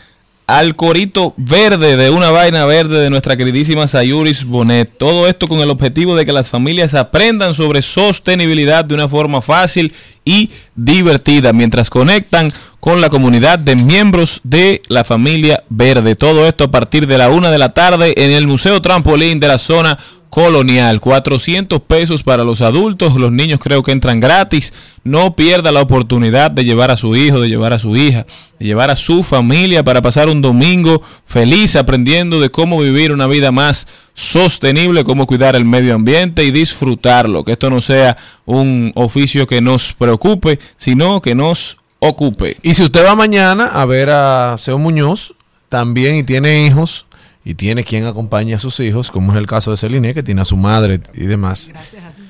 al corito verde de una vaina verde de nuestra queridísima Sayuris Bonet. Todo esto con el objetivo de que las familias aprendan sobre sostenibilidad de una forma fácil y divertida mientras conectan con la comunidad de miembros de la familia verde. Todo esto a partir de la una de la tarde en el Museo Trampolín de la zona colonial. 400 pesos para los adultos, los niños creo que entran gratis. No pierda la oportunidad de llevar a su hijo, de llevar a su hija, de llevar a su familia para pasar un domingo feliz aprendiendo de cómo vivir una vida más sostenible, cómo cuidar el medio ambiente y disfrutarlo. Que esto no sea un oficio que nos preocupe, sino que nos ocupe. Y si usted va mañana a ver a Seo Muñoz también y tiene hijos y tiene quien acompañe a sus hijos, como es el caso de Celine, que tiene a su madre y demás.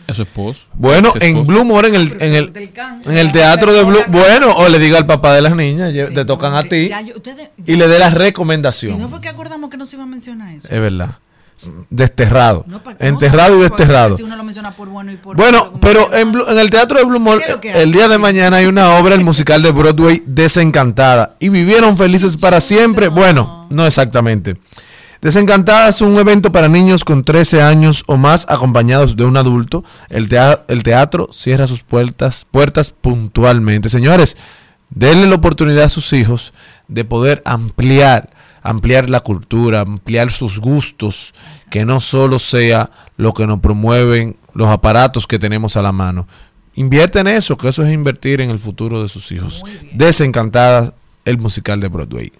A su esposo. Bueno, en esposo. Blue More, en el, en el, en el teatro de Blue, bueno, o le diga al papá de las niñas, te tocan a ti Ya, yo- ustedes- y le dé la ¿Y no recomendación. fue que acordamos que no se iba a mencionar eso? Es verdad. Desterrado. No, Enterrado no, y desterrado. Si uno lo menciona por bueno y por Bueno, pero en, Blue- en el Teatro de Blue Mall, ¿Qué es lo que hay? el día de mañana hay una obra, el musical de Broadway, Desencantada. Y vivieron felices para siempre. Bueno, no exactamente. Desencantada es un evento para niños con 13 años o más acompañados de un adulto. El, tea- el teatro cierra sus puertas, puertas puntualmente. Señores, denle la oportunidad a sus hijos de poder ampliar, ampliar la cultura, ampliar sus gustos, que no solo sea lo que nos promueven los aparatos que tenemos a la mano. Invierte en eso, que eso es invertir en el futuro de sus hijos. Desencantada, el musical de Broadway.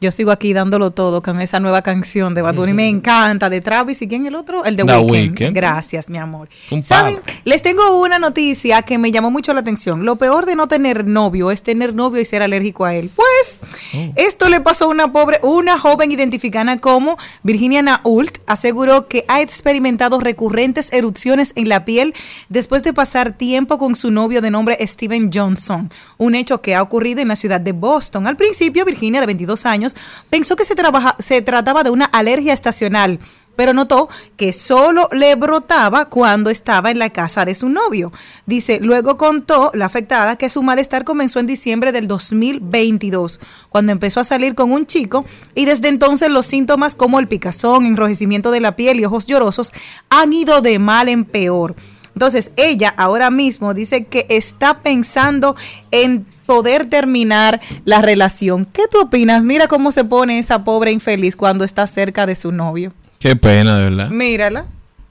Yo sigo aquí dándolo todo con esa nueva canción de Bad Bunny. Me encanta. De Travis y quién el otro? El de. Weeknd. Gracias, mi amor. Un ¿Saben? Les tengo una noticia que me llamó mucho la atención. Lo peor de no tener novio es tener novio y ser alérgico a él. Pues Oh. esto le pasó a una pobre, una joven identificada como Virginia Nault. Aseguró que ha experimentado recurrentes erupciones en la piel después de pasar tiempo con su novio de nombre Steven Johnson. Un hecho que ha ocurrido en la ciudad de Boston. Al principio, Virginia, de 22 años, pensó que se, trabaja- se trataba de una alergia estacional pero notó que solo le brotaba cuando estaba en la casa de su novio. Dice, luego contó la afectada que su malestar comenzó en diciembre del 2022, cuando empezó a salir con un chico y desde entonces los síntomas como el picazón, enrojecimiento de la piel y ojos llorosos han ido de mal en peor. Entonces, ella ahora mismo dice que está pensando en poder terminar la relación. ¿Qué tú opinas? Mira cómo se pone esa pobre infeliz cuando está cerca de su novio. Qué pena, de verdad. Mírala.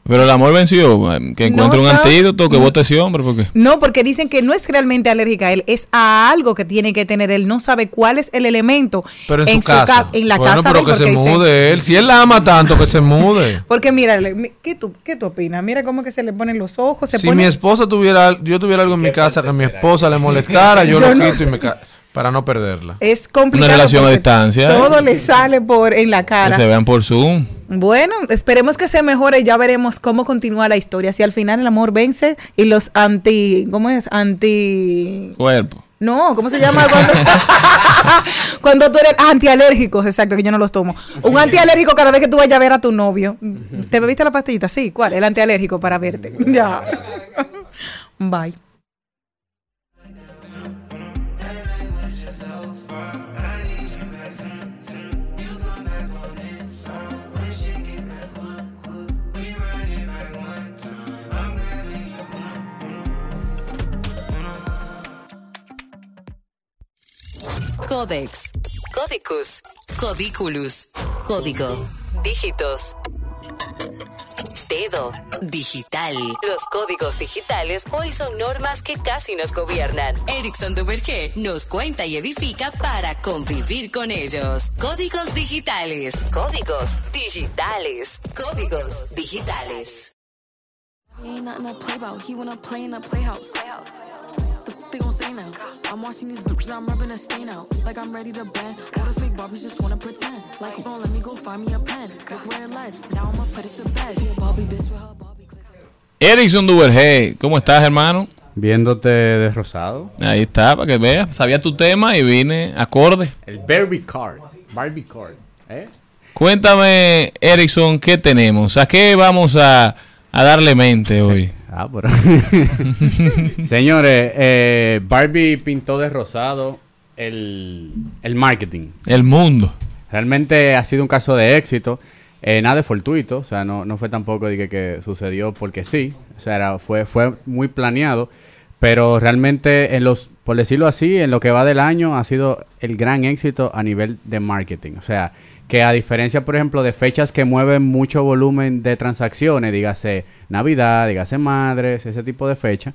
Pero el amor venció. Que encuentre un antídoto, que vote ese hombre, porque. No, porque dicen que no es realmente alérgica a él, es a algo que tiene que tener. Él no sabe cuál es el elemento Pero en, su casa. ca- en la bueno, casa pero de que él, se porque dice- mude él. Si él la ama tanto, que se mude. Porque mírale, mi- ¿qué tú, ¿qué tú opinas? Mira cómo que se le ponen los ojos, se si pone... mi esposa tuviera, yo tuviera algo en mi casa que mi esposa le molestara, yo, Yo lo no quito y me Para no perderla. Es complicado. Una relación a distancia. Todo le sale por en la Que cara. se vean por Zoom. Bueno, esperemos que se mejore y ya veremos cómo continúa la historia. Si al final el amor vence y los anti, ¿cómo es? Anti Cuerpo. No, ¿cómo se llama? Cuando, cuando tú eres antialérgicos, exacto, que yo no los tomo. Un antialérgico cada vez que tú vayas a ver a tu novio. ¿Te bebiste la pastillita? Sí, ¿cuál? El antialérgico para verte. Ya. Bye. Codex, Codicus, Codiculus, Código, Dígitos. Dedo, digital. Los códigos digitales hoy son normas que casi nos gobiernan. Erickson Duvergé nos cuenta y edifica para convivir con ellos. Códigos digitales, códigos digitales, códigos digitales. Playhouse. They gon' say now. I'm watching these bitches, I'm rubbing a stain out. Like I'm ready to bend. All the fake Barbies just wanna pretend. Like, don't let me go find me a pen. Look where it led. Now I'ma put it to bed. She a Barbie bitch with her Barbie. Erickson Duvergé, ¿cómo estás, hermano? Viéndote de rosado. Ahí está, para que veas. Sabía tu tema y vine acorde. El Barbie Card. Barbie Card. ¿Eh? Cuéntame, Erickson, ¿qué tenemos? ¿A qué vamos a, a darle mente hoy? Ah, pero. Señores, eh, Barbie pintó de rosado el, el marketing. El mundo. Realmente ha sido un caso de éxito. Eh, nada de fortuito, o sea, no, no fue tampoco de que, que sucedió porque sí. O sea, era- fue, fue muy planeado. Pero realmente, en los, por decirlo así, en lo que va del año ha sido el gran éxito a nivel de marketing. O sea, que a diferencia, por ejemplo, de fechas que mueven mucho volumen de transacciones, dígase Navidad, dígase Madres, ese tipo de fecha,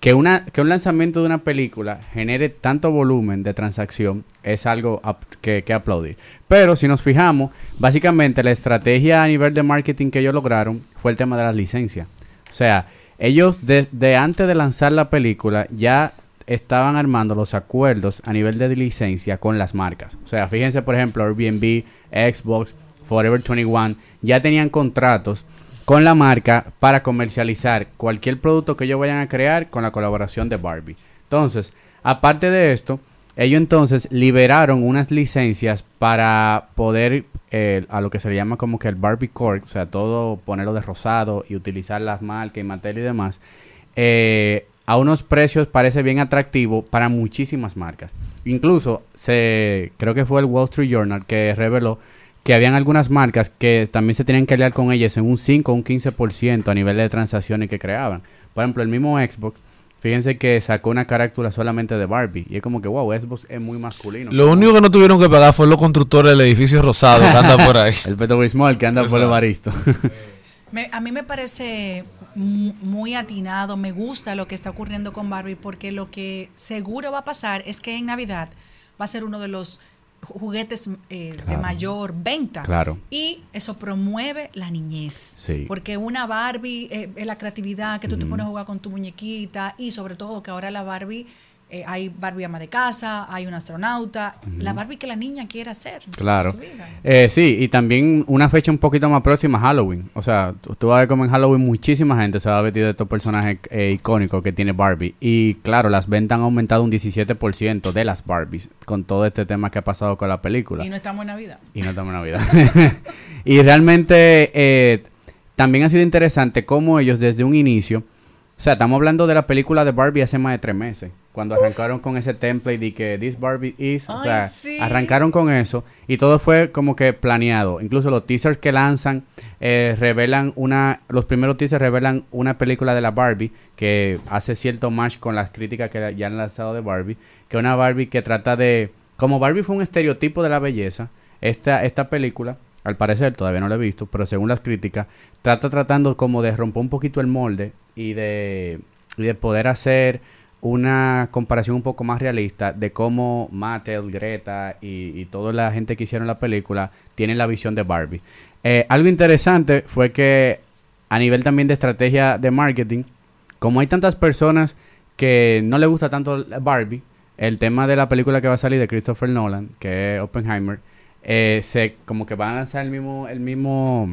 que, una, que un lanzamiento de una película genere tanto volumen de transacción es algo que, que aplaudir. Pero si nos fijamos, básicamente la estrategia a nivel de marketing que ellos lograron fue el tema de las licencias. O sea, ellos desde antes de lanzar la película ya estaban armando los acuerdos a nivel de licencia con las marcas. O sea, fíjense por ejemplo Airbnb, Xbox, Forever 21, ya tenían contratos con la marca para comercializar cualquier producto que ellos vayan a crear con la colaboración de Barbie. Entonces, aparte de esto, ellos entonces liberaron unas licencias para poder eh, a lo que se le llama como que el Barbie Core, o sea, todo ponerlo de rosado y utilizar las marcas y Mattel y demás, eh, a unos precios parece bien atractivo para muchísimas marcas. Incluso se creo que fue el Wall Street Journal que reveló que habían algunas marcas que también se tenían que aliar con ellas en un 5 o un 15% a nivel de transacciones que creaban. Por ejemplo, el mismo Xbox, fíjense que sacó una carátula solamente de Barbie. Y es como que, wow, Xbox es muy masculino. Lo único que no tuvieron que pagar fue los constructores del edificio rosado que anda por ahí. el Bismol que anda por el. Baristo. Me- a mí me parece mu- muy atinado, me gusta lo que está ocurriendo con Barbie porque lo que seguro va a pasar es que en Navidad va a ser uno de los ju- juguetes eh, de mayor venta. Claro. Y eso promueve la niñez. Sí. Porque una Barbie eh, es la creatividad que tú te pones a jugar con tu muñequita y sobre todo que ahora la Barbie, eh, hay Barbie ama de casa, hay un astronauta, la Barbie que la niña quiere hacer. Claro. en su vida. Eh, sí, y también una fecha un poquito más próxima, Halloween. O sea, tú, tú vas a ver como en Halloween muchísima gente se va a vestir de estos personajes eh, icónicos que tiene Barbie. Y claro, las ventas han aumentado un 17% de las Barbies con todo este tema que ha pasado con la película. Y no estamos en Navidad. Y no estamos en Navidad. y realmente eh, también ha sido interesante cómo ellos desde un inicio, o sea, estamos hablando de la película de Barbie hace más de tres meses, cuando arrancaron con ese template de que this Barbie is, o sea, sí. arrancaron con eso y todo fue como que planeado. Incluso los teasers que lanzan eh, revelan una, los primeros teasers revelan una película de la Barbie que hace cierto match con las críticas que ya han lanzado de Barbie, que es una Barbie que trata de, como Barbie fue un estereotipo de la belleza, esta, esta película, al parecer, todavía no la he visto, pero según las críticas, trata tratando como de romper un poquito el molde y de, y de poder hacer una comparación un poco más realista de cómo Mattel, Greta y, y toda la gente que hicieron la película tienen la visión de Barbie. Eh, algo interesante fue que a nivel también de estrategia de marketing, como hay tantas personas que no les gusta tanto Barbie, el tema de la película que va a salir de Christopher Nolan, que es Oppenheimer, eh, se como que van a lanzar el mismo, el mismo,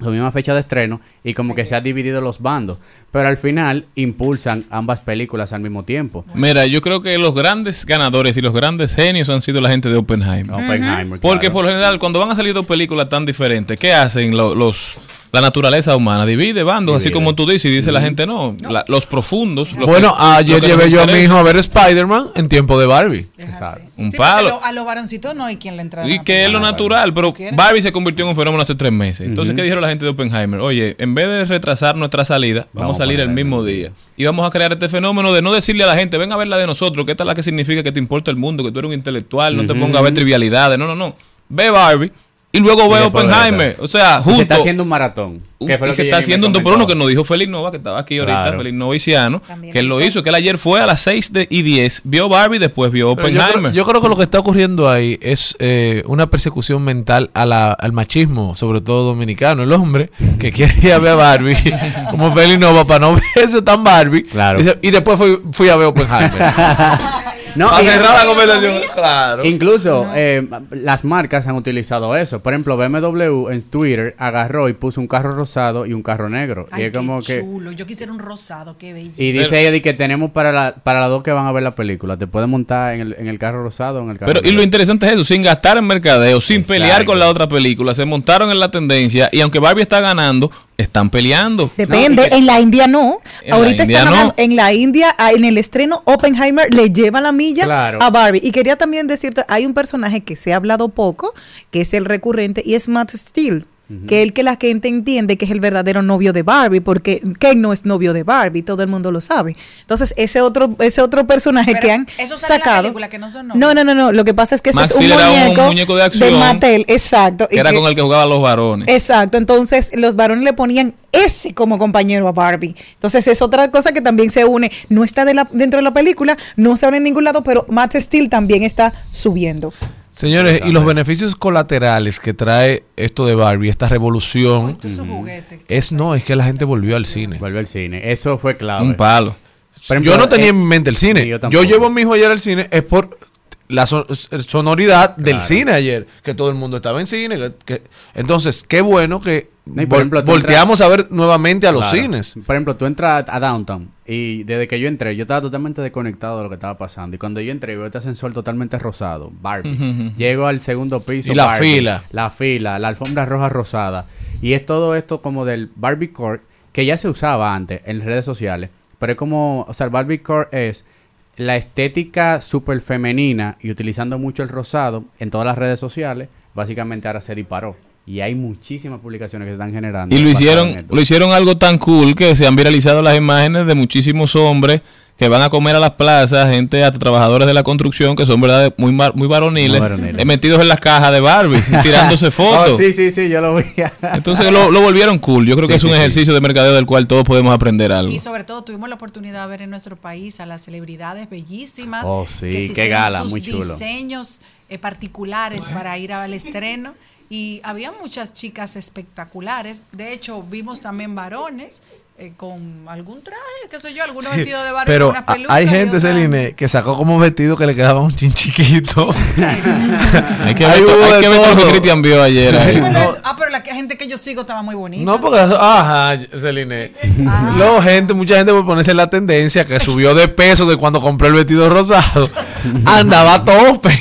la misma fecha de estreno y como que se ha dividido los bandos. Pero al final impulsan ambas películas al mismo tiempo. Mira, yo creo que los grandes ganadores y los grandes genios han sido la gente de Oppenheimer. Oppenheimer, Porque claro. por lo general, cuando van a salir dos películas tan diferentes, ¿qué hacen lo- los la naturaleza humana? Divide bandos, así como tú dices, y dice la gente no. la- los profundos. los Bueno, que- ayer nos llevé yo a mi hijo a ver Spider-Man en tiempo de Barbie. Un Sí, porque palo. lo- a los varoncitos no hay quien le entra. Y que es lo natural, pero Barbie se convirtió en un fenómeno hace tres meses. Entonces, ¿qué dijeron la gente de Oppenheimer? Oye, en vez de retrasar nuestra salida, vamos, Vamos a salir el mismo día. Y vamos a crear este fenómeno de no decirle a la gente, ven a ver la de nosotros, que esta es la que significa que te importa el mundo, que tú eres un intelectual, no te pongas a ver trivialidades. No, no, no. Ve Barbie y luego ve Y después Oppenheimer. O sea, Y juntos. Se está haciendo un maratón. Un- que fue lo y se está haciendo un por comentó. uno que nos dijo Félix Nova, que estaba aquí ahorita, Claro. Félix Noviciano, que él lo hizo, que él ayer fue a las 6 de, y 10, vio Barbie, después vio Pero yo, creo, Oppenheimer. yo creo que lo que está ocurriendo ahí es eh, una persecución mental a la- al machismo, sobre todo dominicano. El hombre que quiere ir a ver a Barbie, como Félix Nova, para no verse tan Barbie. Dice, y después fui, fui a ver Oppenheimer. No, Para y- cerrar la conversación, claro. Incluso eh, las marcas han utilizado eso. Por ejemplo, BMW en Twitter agarró y puso un carro rosado y un carro negro. Ay, y es como qué que. chulo. Yo quisiera un rosado, qué bello. Y dice ella de que tenemos para, la, para las dos que van a ver la película. Te puedes montar en el, en el carro rosado o en el carro Pero y lo negro. interesante es eso, sin gastar en mercadeo, sin Exacto. pelear con la otra película, se montaron en la tendencia y aunque Barbie está ganando, están peleando. Depende, en la India no. En Ahorita India están no. hablando, en la India, ah, en el estreno, Oppenheimer le lleva la milla Claro. a Barbie. Y quería también decirte, hay un personaje que se ha hablado poco, que es el recurrente, y es Matt Steele. Que el que la gente entiende que es el verdadero novio de Barbie, porque Ken no es novio de Barbie, todo el mundo lo sabe. Entonces, ese otro, ese otro personaje Pero que han eso sale en la sacado. película, que no son novios. No, no, no, no. Lo que pasa es que ese Max es un era un muñeco, muñeco de acción Mattel, exacto. que y era que- con el que jugaban los varones. Exacto, entonces los varones le ponían ese como compañero a Barbie. Entonces es otra cosa que también se une, no está de la- dentro de la película, no está en ningún lado, pero Matt Steele también está subiendo. Señores, y los beneficios colaterales que trae esto de Barbie, esta revolución, es no, es que la gente volvió al cine. Volvió al cine. Eso fue clave. Un palo. Ejemplo, yo no tenía eh, en mente el cine. yo yo, llevo a mi hijo ayer al cine es por la so- sonoridad del cine ayer, que todo el mundo estaba en cine. que- que- entonces, qué bueno que No, por ejemplo, volteamos a ver nuevamente a los Claro. cines. Por ejemplo, tú entras a Downtown y desde que yo entré, yo estaba totalmente desconectado de lo que estaba pasando. Y cuando yo entré, veo este ascensor totalmente rosado, Barbie. Llego al segundo piso. Y la Barbie. fila. La fila, la alfombra roja rosada. Y es todo esto como del Barbie Core, que ya se usaba antes en redes sociales. Pero es como, o sea, el Barbie Core es la estética súper femenina y utilizando mucho el rosado en todas las redes sociales, básicamente ahora se disparó. Y hay muchísimas publicaciones que se están generando. Y lo hicieron, lo hicieron algo tan cool que se han viralizado las imágenes de muchísimos hombres que van a comer a las plazas, gente, hasta trabajadores de la construcción que son verdad muy mar- muy varoniles, Muy varoniles. eh, metidos en las cajas de Barbie, tirándose fotos. Oh, sí, sí, sí, yo lo vi. Entonces lo, lo volvieron cool. Yo creo Sí, que es un sí, sí. ejercicio de mercadeo del cual todos podemos aprender algo. Y sobre todo tuvimos la oportunidad de ver en nuestro país a las celebridades bellísimas. Oh, sí, que se qué hicieron gala, sus muy chulo. diseños eh, particulares para ir al estreno. Y había muchas chicas espectaculares. De hecho, vimos también varones eh, con algún traje, qué sé yo, algunos vestidos de Barbie Pero hay gente, Celine, que sacó como vestido que le quedaba un chin chiquito. Hay que ver, hubo hay que ver lo que todo. Cristian vio ayer. ahí. Bueno, ah, pero la que- gente que yo sigo estaba muy bonita. No, porque eso- ajá, Celine. Luego gente, mucha gente por ponerse en la tendencia que subió de peso de cuando compró el vestido rosado. Andaba a tope.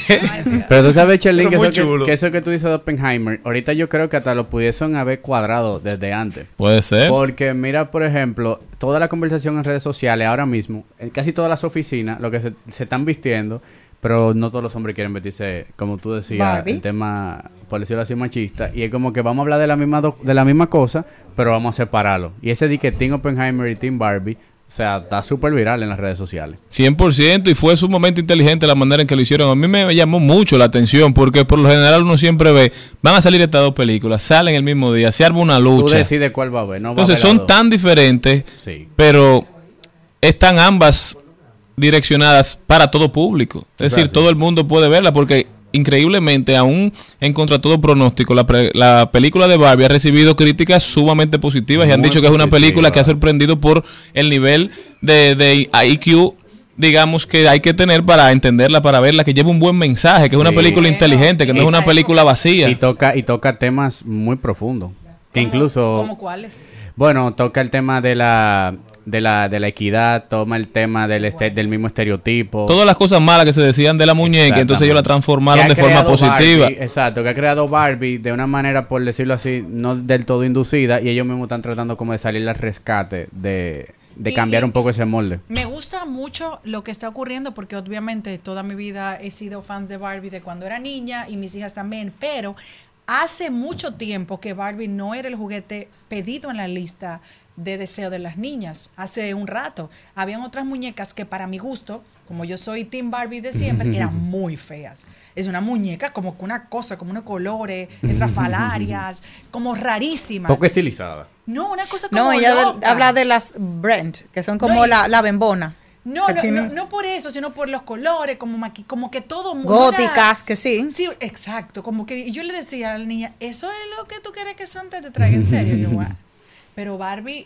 Pero tú sabes, Chelín, que, que, que eso que tú dices de Oppenheimer, ahorita yo creo que hasta lo pudiesen haber cuadrado desde antes. Puede ser. Porque mira, por ejemplo, toda la conversación en redes sociales ahora mismo, en casi todas las oficinas, lo que se, se están vistiendo, pero no todos los hombres quieren vestirse, como tú decías, Barbie. el tema, por decirlo así, machista. Y es como que vamos a hablar de la misma do- de la misma cosa, pero vamos a separarlo. Y ese de que Team Oppenheimer y Team Barbie, o sea, está súper viral en las redes sociales. 100% y fue sumamente inteligente la manera en que lo hicieron. A mí me llamó mucho la atención porque por lo general uno siempre ve, van a salir estas dos películas, salen el mismo día, se arma una Tú lucha. decides cuál va a ver, no va a Entonces ver son tan diferentes, Sí. pero están ambas direccionadas para todo público. Es decir, todo el mundo puede verla porque increíblemente, aún en contra todo pronóstico, la, pre- la película de Barbie ha recibido críticas sumamente positivas y han dicho que es una película que ha sorprendido por el nivel de, de IQ digamos, que hay que tener para entenderla, para verla, que lleva un buen mensaje, que es una película inteligente, que no es una película vacía. Y toca, y toca temas muy profundos. Que incluso. ¿Cómo cuáles? Bueno, toca el tema de la, de la, de la equidad, toma el tema del, este- del mismo estereotipo. Todas las cosas malas que se decían de la muñeca, entonces ellos la transformaron de forma positiva. Barbie, exacto, que ha creado Barbie de una manera, por decirlo así, no del todo inducida, y ellos mismos están tratando como de salir al rescate, de, de cambiar y- un poco ese molde. Me gusta mucho lo que está ocurriendo porque obviamente toda mi vida he sido fan de Barbie de cuando era niña y mis hijas también, pero hace mucho tiempo que Barbie no era el juguete pedido en la lista de deseo de las niñas. Hace un rato habían otras muñecas que para mi gusto, como yo soy Team Barbie de siempre, eran muy feas. Es una muñeca como que una cosa, como unos colores, estrafalarias, como rarísima. Poco estilizada. No, una cosa como No, ella habla de las Brent, que son como No, la, la bembona. No, no, no, no por eso, sino por los colores, como, maqui- como que todo Góticas, una- que sí. Sí, exacto. Como que y yo le decía a la niña, eso es lo que tú quieres que Santa te traiga en serio. Y yo. Pero Barbie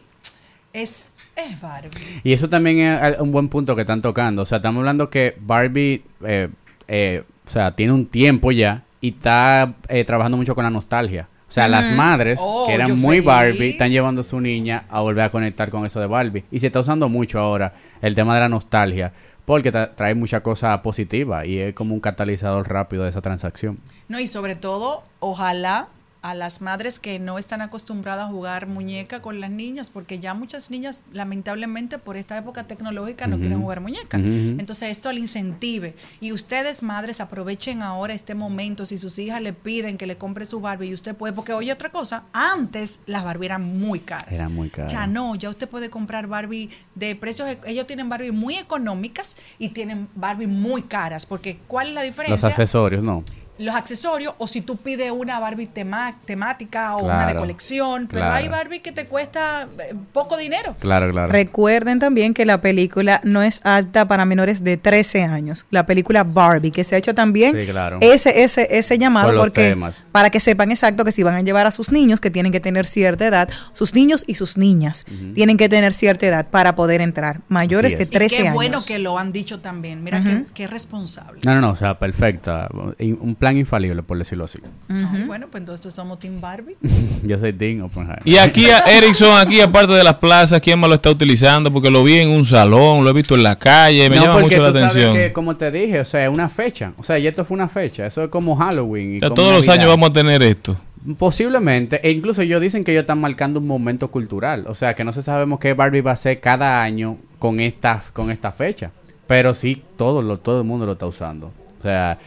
es, es Barbie. Y eso también es un buen punto que están tocando. O sea, estamos hablando que Barbie, eh, eh, o sea, tiene un tiempo ya y está eh, trabajando mucho con la nostalgia. O sea, las madres Oh, que eran yo muy feliz. Barbie están llevando a su niña a volver a conectar con eso de Barbie. Y se está usando mucho ahora el tema de la nostalgia porque tra- trae mucha cosa positiva y es como un catalizador rápido de esa transacción. No, y sobre todo, ojalá a las madres que no están acostumbradas a jugar muñeca con las niñas, porque ya muchas niñas, lamentablemente, por esta época tecnológica, no quieren jugar muñeca. Entonces, esto al incentive. Y ustedes, madres, aprovechen ahora este momento. Si sus hijas le piden que le compre su Barbie y usted puede, porque oye otra cosa, antes las Barbie eran muy caras. Era muy caro. Ya no, ya usted puede comprar Barbie de precios, e- ellos tienen Barbie muy económicas y tienen Barbie muy caras, porque ¿cuál es la diferencia? Los accesorios, no. Los accesorios o si tú pides una Barbie tema- temática o una de colección, pero claro. hay Barbie que te cuesta eh, poco dinero. Claro, claro. Recuerden también que la película no es apta para menores de 13 años. La película Barbie, que se ha hecho también Sí, claro. ese, ese, ese llamado Por porque temas. para que sepan exacto que si van a llevar a sus niños, que tienen que tener cierta edad, sus niños y sus niñas tienen que tener cierta edad para poder entrar, mayores de es. 13 y qué años. bueno que lo han dicho también. Mira Ujú. qué, qué responsable. No, no, no, o sea, perfecta. Un plan infalible, por decirlo así. Ay, bueno, pues entonces somos Team Barbie. Yo soy Dean Oppenheimer. Y aquí a Erickson, aquí aparte de las plazas, ¿quién más lo está utilizando? Porque lo vi en un salón, lo he visto en la calle, me No, llama mucho la tú sabes atención. que, como te dije, o sea, es una fecha. O sea, y esto fue una fecha. Eso es como Halloween. y O sea, como todos los años vamos a tener esto. Posiblemente. E incluso ellos dicen que ellos están marcando un momento cultural. O sea, que no se sabemos qué Barbie va a hacer cada año con esta, con esta fecha. Pero sí, todo, lo, todo el mundo lo está usando. O sea,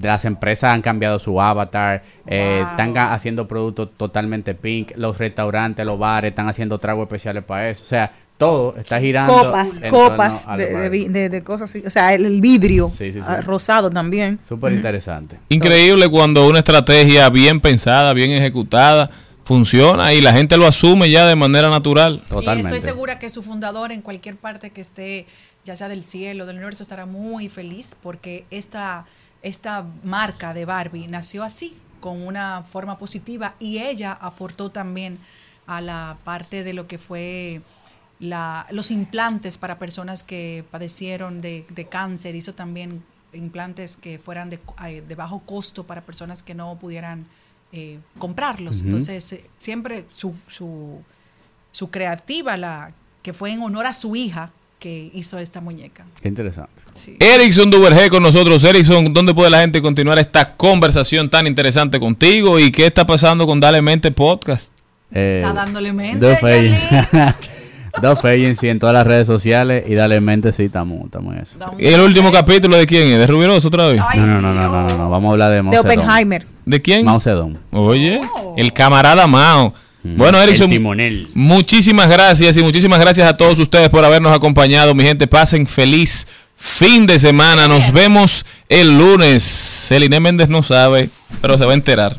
las empresas han cambiado su avatar, eh, están haciendo productos totalmente pink, los restaurantes, los bares están haciendo tragos especiales para eso. O sea, todo está girando. Copas, copas de, de cosas así. O sea, el, el vidrio Sí, sí, sí. ah, rosado también. Súper interesante. Increíble cuando una estrategia bien pensada, bien ejecutada, funciona y la gente lo asume ya de manera natural. Y estoy segura que su fundador en cualquier parte que esté, ya sea del cielo, del universo, estará muy feliz porque esta, esta marca de Barbie nació así, con una forma positiva y ella aportó también a la parte de lo que fue la, los implantes para personas que padecieron de, de cáncer, hizo también implantes que fueran de, eh, de bajo costo para personas que no pudieran eh, comprarlos. Entonces, eh, siempre su, su, su creativa, la que fue en honor a su hija, que hizo esta muñeca. Qué interesante. Erickson Duvergé con nosotros. Erickson, ¿dónde puede la gente continuar esta conversación tan interesante contigo? ¿Y qué está pasando con Dale Mente Podcast? Eh, Está dándole mente, Dos. Dos agencies en todas las redes sociales y dale mente, sí, estamos, estamos en eso. ¿Y el último capítulo de quién es? ¿De Rubiroso otra vez? No, no, no, no, no, no, no, vamos a hablar de Mao De. Oppenheimer. ¿De quién? Mao Zedong. Oye, el camarada Mao. Bueno, Erickson, muchísimas gracias y muchísimas gracias a todos ustedes por habernos acompañado. Mi gente, pasen feliz fin de semana. Nos vemos el lunes. Celine Méndez no sabe, pero se va a enterar.